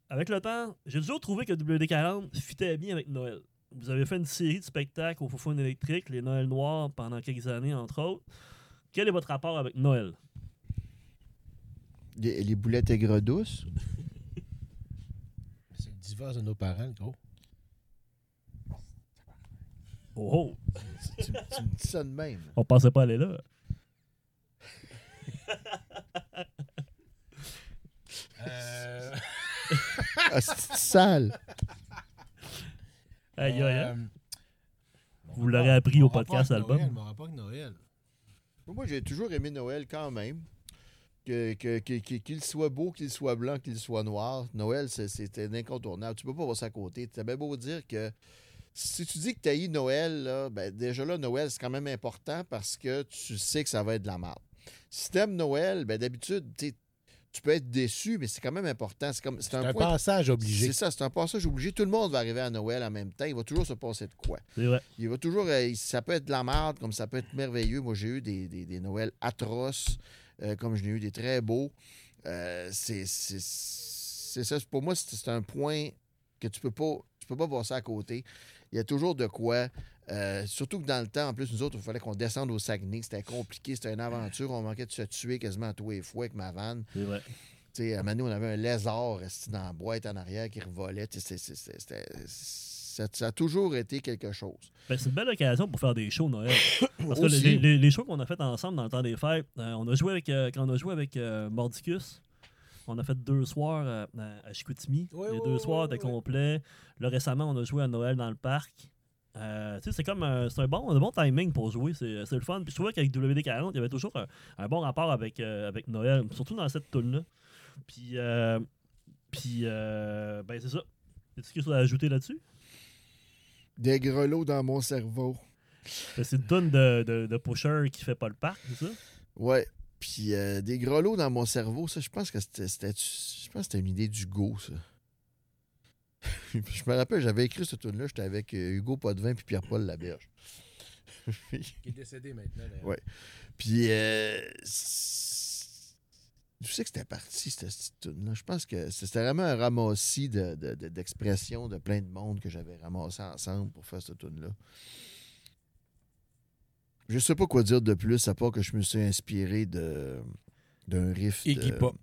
avec le temps, j'ai toujours trouvé que WD-40 fitait bien avec Noël. Vous avez fait une série de spectacles au Foufoune électrique, les Noëls noirs, pendant quelques années, entre autres. Quel est votre rapport avec Noël? Les, les boulettes aigres douces. C'est le divorce de nos parents, gros. Oh, oh! tu, tu me dis ça de même. On pensait pas aller là. Euh, Ah, c'est sale. Aïe, aïe, aïe. euh, Vous l'aurez appris au podcast album. Noël, Mon rapport avec Noël. Moi, j'ai toujours aimé Noël quand même. Que- que- Qu'il soit beau, qu'il soit blanc, qu'il soit noir, Noël, c'est- c'était incontournable. Tu peux pas passer à côté. Tu bien beau dire que si tu dis que tu as Noël, là, ben déjà là, Noël, c'est quand même important parce que tu sais que ça va être de la merde. Si tu aimes Noël, ben d'habitude, tu peux être déçu, mais c'est quand même important. C'est comme- c'est un, un point. passage obligé. C'est ça, c'est un passage obligé. Tout le monde va arriver à Noël en même temps. Il va toujours se passer de quoi. Vrai. Il va toujours. euh, ça peut être de la merde, comme ça peut être merveilleux. Moi, j'ai eu des, des, des Noëls atroces, euh, comme j'en ai eu des très beaux. Euh, c'est c'est- c'est ça. Pour moi, c'est c'est un point que tu peux pas. Tu peux pas passer à côté. Il y a toujours de quoi. euh, surtout que dans le temps, en plus, nous autres, il fallait qu'on descende au Saguenay. C'était compliqué, c'était une aventure. On manquait de se tuer quasiment à tous les fois avec ma vanne. C'est vrai. Tu sais, à un moment donné, on avait un lézard resté dans la boîte en arrière qui revolait. C'était ça, ça a toujours été quelque chose. Ben, c'est une belle occasion pour faire des shows Noël. Parce que Aussi. les, les- les shows qu'on a fait ensemble dans le temps des fêtes, euh, on a joué avec, euh, quand on a joué avec euh, Mordicus, on a fait deux soirs euh, à, à Chicoutimi. Oui, les oui, deux oui, soirs étaient complets. Là, récemment, on a joué à Noël dans le parc. Euh, tu sais, c'est comme un, c'est un bon, un bon timing pour jouer, c'est c'est le fun. Puis je trouvais qu'avec WD40, il y avait toujours un, un bon rapport avec, euh, avec Noël, surtout dans cette tune là Puis, euh, puis euh, ben c'est ça. Est-ce quelque chose à ajouter là-dessus? Des grelots dans mon cerveau. Ben, C'est une tune de, de, de Pusher qui fait pas le parc, c'est ça? Ouais. Puis euh, des grelots dans mon cerveau, ça, je pense que c'était, je pense c'était une idée d'Hugo, ça. je me rappelle, j'avais écrit cette tune-là, j'étais avec euh, Hugo Potvin puis Pierre-Paul Laberge. Qui est décédé maintenant. d'ailleurs. Ouais. Puis, euh, je sais que c'était parti, cette, cette tune-là? Je pense que c'était vraiment un ramassis de- de- de- d'expressions de, plein de monde que j'avais ramassé ensemble pour faire cette tune-là. Je sais pas quoi dire de plus, à part que je me suis inspiré de d'un riff. de- Iggy Pop.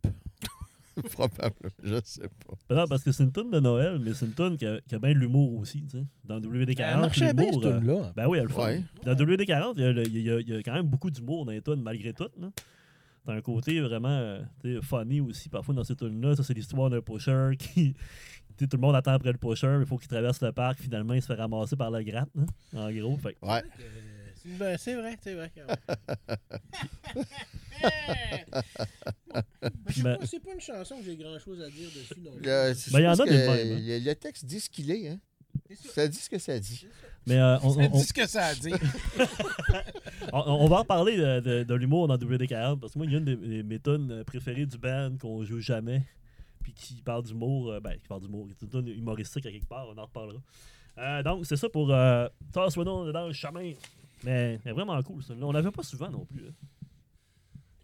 Probablement, je sais pas. Non, parce que c'est une tune de Noël, mais c'est une tune qui a, qui a bien de l'humour aussi, tu sais. Dans WD40, Elle marchait bien, l'humour, cette euh. Ben oui, elle le fait. Ouais. Dans WD40, il y, a y y quand même beaucoup d'humour dans les tunes, malgré tout. là. T'as un côté vraiment funny aussi, parfois, dans ces tunes-là. Ça, c'est l'histoire d'un pusher qui... tu sais, Tout le monde attend après le pusher, il faut qu'il traverse le parc. Finalement, il se fait ramasser par la gratte, là, en gros. Fait Ouais. Euh, c'est vrai, c'est vrai. Ben- pas, c'est pas une chanson que j'ai grand chose à dire dessus. Non. Le, c'est- Ben, y en a des mêmes, hein. Le, le texte dit ce qu'il est. Hein? Ça. Dit ce que ça dit. Mais euh, on, Ça on- dit ce que ça a dit. on- on va en parler de, de- de l'humour dans WD40, parce que moi, il y a une de mes- préférées du band qu'on joue jamais, puis qui parle d'humour, euh, ben, qui parle d'humour, qui est une humoristique à quelque part, on en reparlera. Euh, donc, c'est ça pour euh, donc dans le chemin. Mais elle est vraiment cool, ça. On l'avait pas souvent non plus. hein.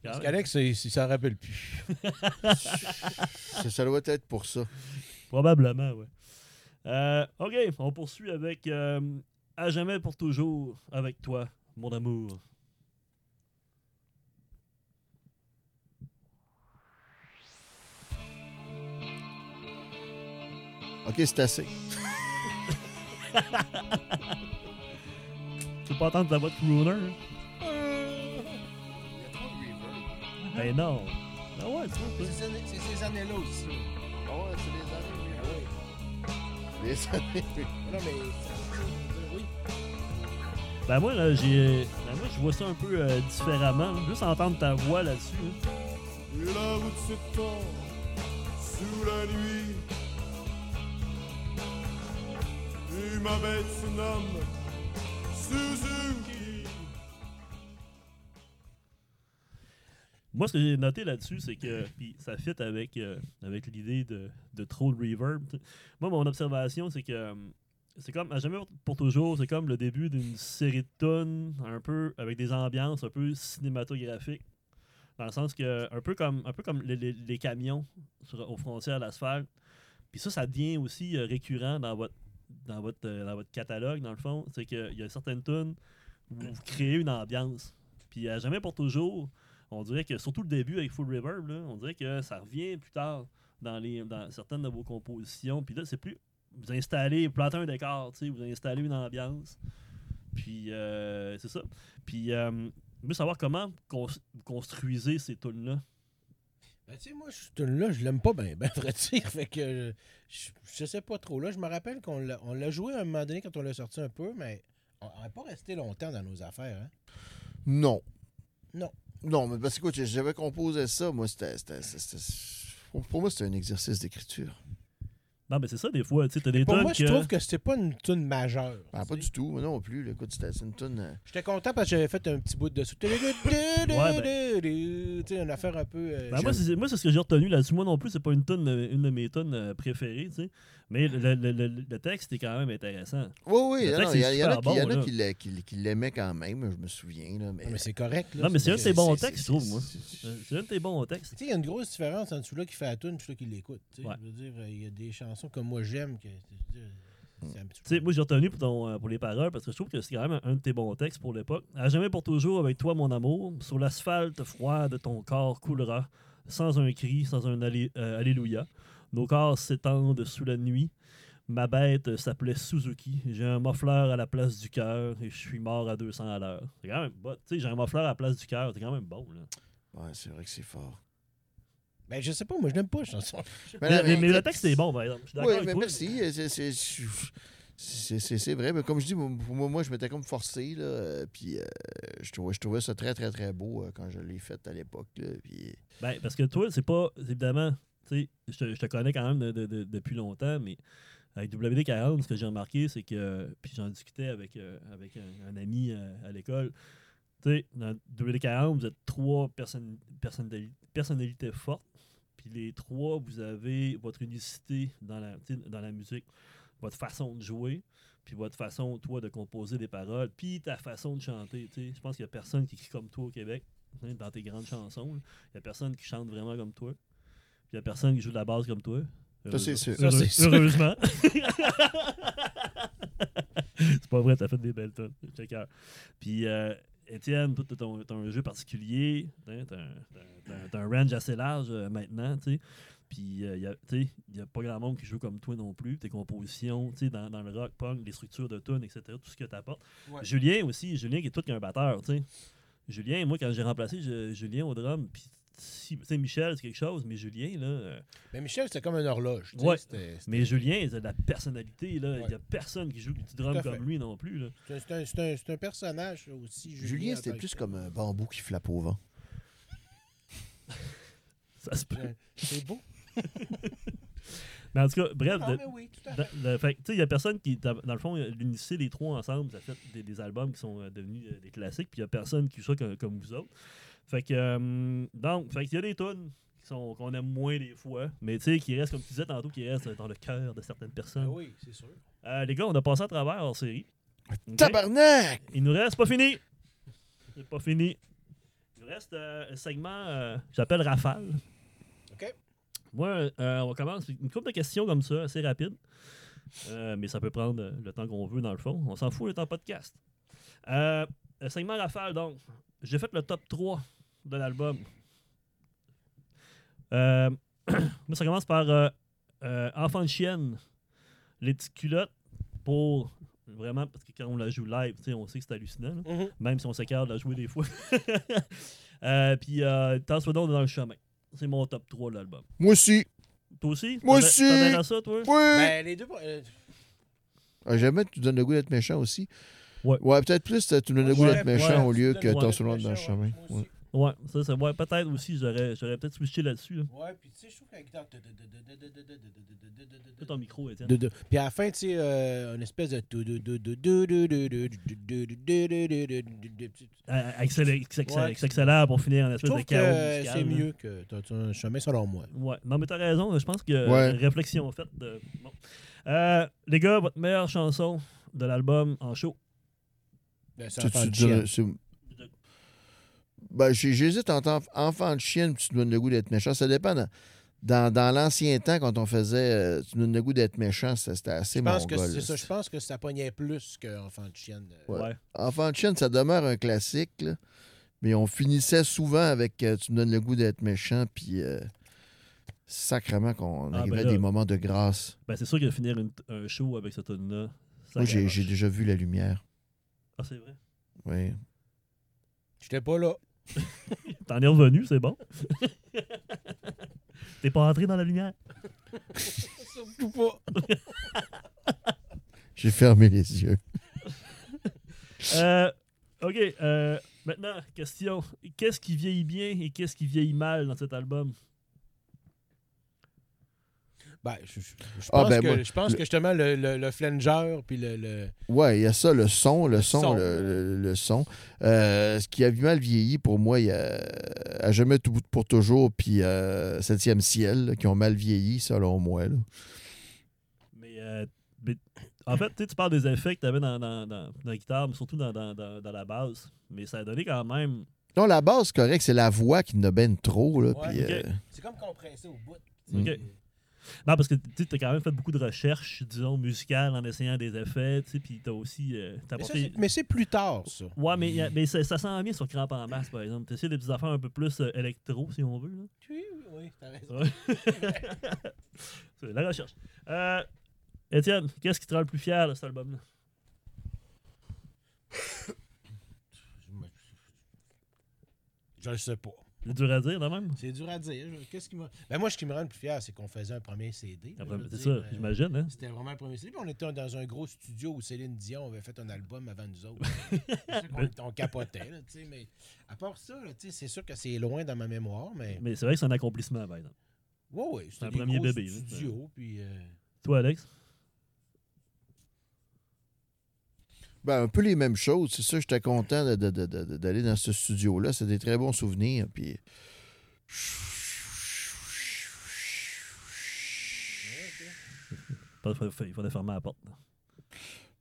Parce qu'Alex, il il s'en rappelle plus. ça, ça doit être pour ça. Probablement, oui. Euh, ok, on poursuit avec euh, À jamais pour toujours avec toi, mon amour. OK, c'est assez. Tu peux pas entendre ta voix de crooner? hein? Ben non. Ah ouais, ça. C'est ces années-là aussi. Ah ouais, c'est les années. Les années. Non, mais. Oui. Ben moi, là, j'ai. Ben moi, je vois ça un peu euh, différemment. Juste entendre ta voix là-dessus. hein. Et la route s'étend sous la nuit. Et ma bête se nomme Suzuki. Moi, ce que j'ai noté là-dessus, c'est que puis ça fit avec, euh, avec l'idée de, de trop de reverb. Moi, mon observation, c'est que euh, c'est comme, à jamais pour toujours, c'est comme le début d'une série de tonnes, un peu avec des ambiances un peu cinématographiques. Dans le sens que, un peu comme, un peu comme les, camions sur- aux frontières d'asphalte. Puis ça, ça devient aussi euh, récurrent dans votre, dans, votre, euh, dans votre catalogue, dans le fond. C'est qu'il y a certaines tunes où vous créez une ambiance. Puis à jamais pour toujours, on dirait que, surtout le début avec Full Reverb, là, on dirait que ça revient plus tard dans, les, dans certaines de vos compositions. Puis là, c'est plus. Vous installez, vous plantez un décor, vous installez une ambiance. Puis euh, c'est ça. Puis euh, je veux savoir comment vous construisez ces tunes-là. Ben, tu sais, moi, ce tune-là, je l'aime pas bien, ben, vrai dire. Fait que je, je sais pas trop. Là, je me rappelle qu'on l'a, joué à un moment donné quand on l'a sorti un peu, mais on n'est pas resté longtemps dans nos affaires. Hein? Non. Non. Non, mais parce que écoute, j'avais composé ça, moi, c'était. Pour moi, c'était un exercice d'écriture. Non, mais c'est ça, des fois. Tu sais, t'as des Pour tunes moi, je trouve que c'était pas une tune majeure. Ben, pas du tout, moi non plus. Écoute, c'était c'est une tonne. euh, J'étais content parce que j'avais fait un petit bout de dessous. Tu sais, une affaire un peu. euh, Ben, moi, c'est moi, c'est ce que j'ai retenu là-dessus. Moi non plus, c'est pas une tonne, une de mes tonnes euh, préférées, tu sais. Mais le, le- le- le texte est quand même intéressant. Oui, oui, il y, en a, qui- il y en bon, a là. qui l'a- qui- qui l'aimaient quand même, je me souviens. Là, mais, c'est correct. Là, Non, mais c'est un de tes bons textes, je trouve, moi. c'est- C'est un de tes bons textes. Tu sais, il y a une grosse différence entre celui-là qui fait la tune et celui-là qui l'écoute. Ouais. Je veux dire, il y a des chansons comme moi j'aime que. peu- moi, j'ai retenu pour, ton, euh, pour les paroles parce que je trouve que c'est quand même un, un de tes bons textes pour l'époque. À jamais pour toujours avec toi, mon amour, sur l'asphalte froid de ton corps coulera, sans un cri, sans un allé- euh, Alléluia. Nos corps s'étendent sous la nuit. Ma bête s'appelait Suzuki. J'ai un muffler à la place du cœur et je suis mort à 200 à l'heure. C'est quand même bon. Tu sais, j'ai un muffler à la place du cœur. C'est quand même bon. Là. Ouais, c'est vrai que c'est fort. Ben, je sais pas, moi, je n'aime pas chanson. Mais Mais, là, mais- mais le texte est bon, par exemple. Je suis d'accord Oui, avec mais toi. merci. Euh, c'est- vrai, mais comme je dis, moi, moi, moi, je m'étais comme forcé, là, euh, puis euh, je, trouvais, je trouvais ça très, très, très beau euh, quand je l'ai fait à l'époque. là, Puis Ben, parce que toi, c'est pas. Évidemment, sais, je te, connais quand même de- de- de- depuis longtemps, mais avec WD40, ce que j'ai remarqué, c'est que. Puis j'en discutais avec, euh, avec un, ami euh, à l'école. Tu sais, dans WD40, vous êtes trois personnalités fortes. Puis les trois, vous avez votre unicité dans la, dans la musique, votre façon de jouer, puis votre façon, toi, de composer des paroles, puis ta façon de chanter. Je pense qu'il n'y a personne qui écrit comme toi au Québec, dans tes grandes chansons. Il n'y a personne qui chante vraiment comme toi. Puis il n'y a personne qui joue de la basse comme toi. Ça, c'est sûr. Heureux- Ça, c'est sûr. Heureusement. c'est pas vrai, t'as fait des belles tonnes. Checker. Puis, euh, Étienne, toi, t'as un, jeu particulier. hein, T'as un, range assez large euh, maintenant, tu sais. Puis, il n'y a pas grand monde qui joue comme toi non plus. Tes compositions, tu sais, dans, dans le rock, punk, les structures de tunes, etc., tout ce que tu apportes. Ouais. Julien aussi, Julien qui est tout qu'un batteur, tu sais. Julien, moi, quand j'ai remplacé je- Julien au drum, puis, si, tu sais, Michel, c'est quelque chose, mais Julien, là. euh, Mais Michel, c'était comme une horloge. mais Julien, il a de la personnalité. là. Il n'y a personne qui joue du drum comme lui non plus. Là. C'est un- c'est un, c'est un- personnage aussi. Julien, en c'était plus comme un bambou qui flappe au vent. Ça se peut. C'est beau. Mais en tout cas, bref, Ah, oui, il n'y a personne qui. Dans dans le fond, l'unicité, les trois ensemble, ça fait des, des albums qui sont euh, devenus euh, des classiques. Puis il n'y a personne qui joue ça comme, comme vous autres. Fait que. euh, donc, fait qu'il y a des tunes qui sont- qu'on aime moins des fois. Mais tu sais, qui restent, comme tu disais tantôt, qui restent dans le cœur de certaines Ah personnes. oui, c'est sûr. Euh, les gars, on a passé à travers hors série. Ok? Tabarnak! Il nous reste, pas fini. C'est pas fini. Il nous reste euh, un segment euh, que j'appelle Rafale. OK. Moi, euh, on commence une couple de questions comme ça, assez rapide. Euh, mais ça peut prendre le temps qu'on veut dans le fond. On s'en fout, est en podcast. Euh, le segment Rafale, donc. J'ai fait le top 3 de l'album. Euh, moi, ça commence par euh, euh, Enfant de chienne, les petites culottes pour vraiment, parce que quand on la joue live, tu sais, on sait que c'est hallucinant, là. Mhm. même si on s'écarte de la jouer des fois. euh, puis, euh, T'en donc dans le chemin. C'est mon top 3 de l'album. Moi aussi. Toi aussi? Moi aussi! t'en as à ça, toi? Oui! Ben, les deux. euh, Ah, Jamais tu donnes le goût d'être méchant aussi. Ouais. peut-être plus tu donnes le goût Ouais, d'être méchant ouais, au lieu que t'en d'être dans le chemin. ouais, moi aussi. Ouais, ça, c'est ouais, peut-être aussi, j'aurais, j'aurais peut-être switché là-dessus. Là. Ouais, puis tu sais, je trouve que la guitare. Ton micro, Étienne. De- de- Puis à la fin, tu sais, euh, une espèce de. Euh, accélère- accélère- Ouais. accélère pour finir en espèce de chaos que musical, c'est là. mieux que t'as- t'as un chemin selon moi. Ouais, non, mais t'as raison. Je pense que Ouais. euh, réflexion faite. De... Bon. Euh, les gars, votre meilleure chanson de l'album en show. Ben, c'est Tu- enfant tu de donnes- chienne. c'est- Ben, j'hésite entre enf- enfant de chienne tu te donnes le goût d'être méchant. Ça dépend. Dans, dans, dans l'ancien temps, quand on faisait euh, tu donnes le goût d'être méchant, ça, c'était assez Je pense que mongol, c'est là. ça. Je pense que ça pognait plus qu'enfant de chienne. Ouais. Ouais. Enfant de chienne, ça demeure un classique, là. mais on finissait souvent avec euh, Tu me donnes le goût d'être méchant, puis euh, sacrément qu'on Ah, arrivait ben à des moments de grâce. Ben, c'est sûr que finir une- un show avec ce tune-là. ça Moi, j'ai déjà vu la lumière. Ah, c'est vrai? Oui. J'étais pas là. T'en es revenu, c'est bon. T'es pas entré dans la lumière. Surtout pas. J'ai fermé les yeux. Euh, OK. euh, maintenant, question. Qu'est-ce qui vieillit bien et qu'est-ce qui vieillit mal dans cet album? Ben, je, je- je Ah, pense, ben, que, moi, je pense le- que justement, le, le, le flanger, puis le. le- Ouais, il y a ça, le son, le, son, son. le, le- le son. Euh, ce qui a mal vieilli, pour moi, il y a à jamais tout bout pour toujours, puis euh, Septième ciel, là, qui ont mal vieilli, selon moi. là. Mais, euh, mais- en fait, tu sais, tu parles des effets que tu avais dans, dans, dans, dans la guitare, mais surtout dans, dans, dans, dans la basse. Mais ça a donné quand même. Non, la base, c'est correct, c'est la voix qui ne benne trop. Là, Ouais, puis, ok. euh, C'est comme compressé au bout. Mm. OK. Non, parce que tu as quand même fait beaucoup de recherches, disons, musicales en essayant des effets, tu sais, puis tu as aussi. euh, t'as Mais, ça, apporté- c'est- mais c'est plus tard, ça. Ouais, mais, y a- mais ça, ça sent bien sur Cramp en masse, par exemple. Tu essaies des petites affaires un peu plus euh, électro, si on veut. Là. Oui, oui, t'as raison. C'est la recherche. Euh, Étienne, qu'est-ce qui te rend le plus fier de cet album-là? Je le sais pas. C'est dur à dire, de même? C'est dur à dire. Qu'est-ce qui m'a. Ben moi, ce qui me rend le plus fier, c'est qu'on faisait un premier CD. C'est ça, euh, j'imagine, hein? C'était vraiment le premier CD. Puis on était dans un gros studio où Céline Dion avait fait un album avant nous autres. c'est qu'on on capotait, là, tu sais, mais à part ça, là, tu sais, c'est sûr que c'est loin dans ma mémoire, mais Mais c'est vrai que c'est un accomplissement, par exemple. ouais, ouais, c'était un premier gros bébé, là. studios, puis euh, Toi, Alex? Ben, un peu les mêmes choses. C'est ça, j'étais content de- de- de- de- d'aller dans ce studio-là. C'est des très bons souvenirs. Puis. Il faudrait, fermer la porte.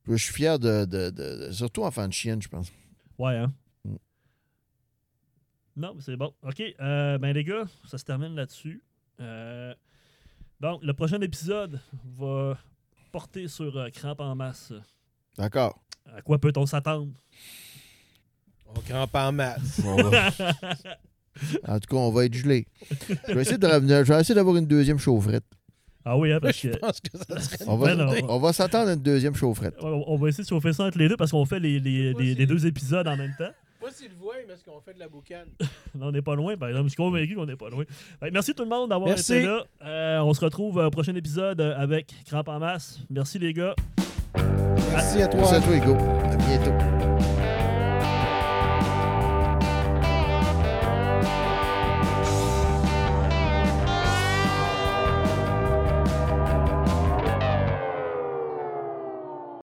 Je suis fier de, Surtout en fan de chienne, je pense. Ouais, hein? Mm. Non, c'est bon. OK. euh, ben, les gars, ça se termine là-dessus. Euh, donc, le prochain épisode va porter sur euh, Crampe en masse. D'accord. À quoi peut-on s'attendre? on crampe en masse. Va- En tout cas, on va être gelé. Je vais essayer de revenir. Je vais essayer d'avoir une deuxième chaufferette. Ah oui, hein, parce Je que pense que ça serait. On va, Ben non. on va s'attendre à une deuxième chaufferette. on on va essayer de chauffer ça entre les deux parce qu'on fait les, les- Moi, les- c'est- les deux épisodes en même temps. Pas s'il le voit, mais est-ce qu'on fait de la boucane? Là, on n'est pas loin, par exemple. Je suis convaincu qu'on n'est pas loin. Que merci tout le monde d'avoir été là. Euh, on se retrouve au prochain épisode avec Crampe en masse. Merci les gars. Merci à toi. Merci à toi, Hugo. À bientôt.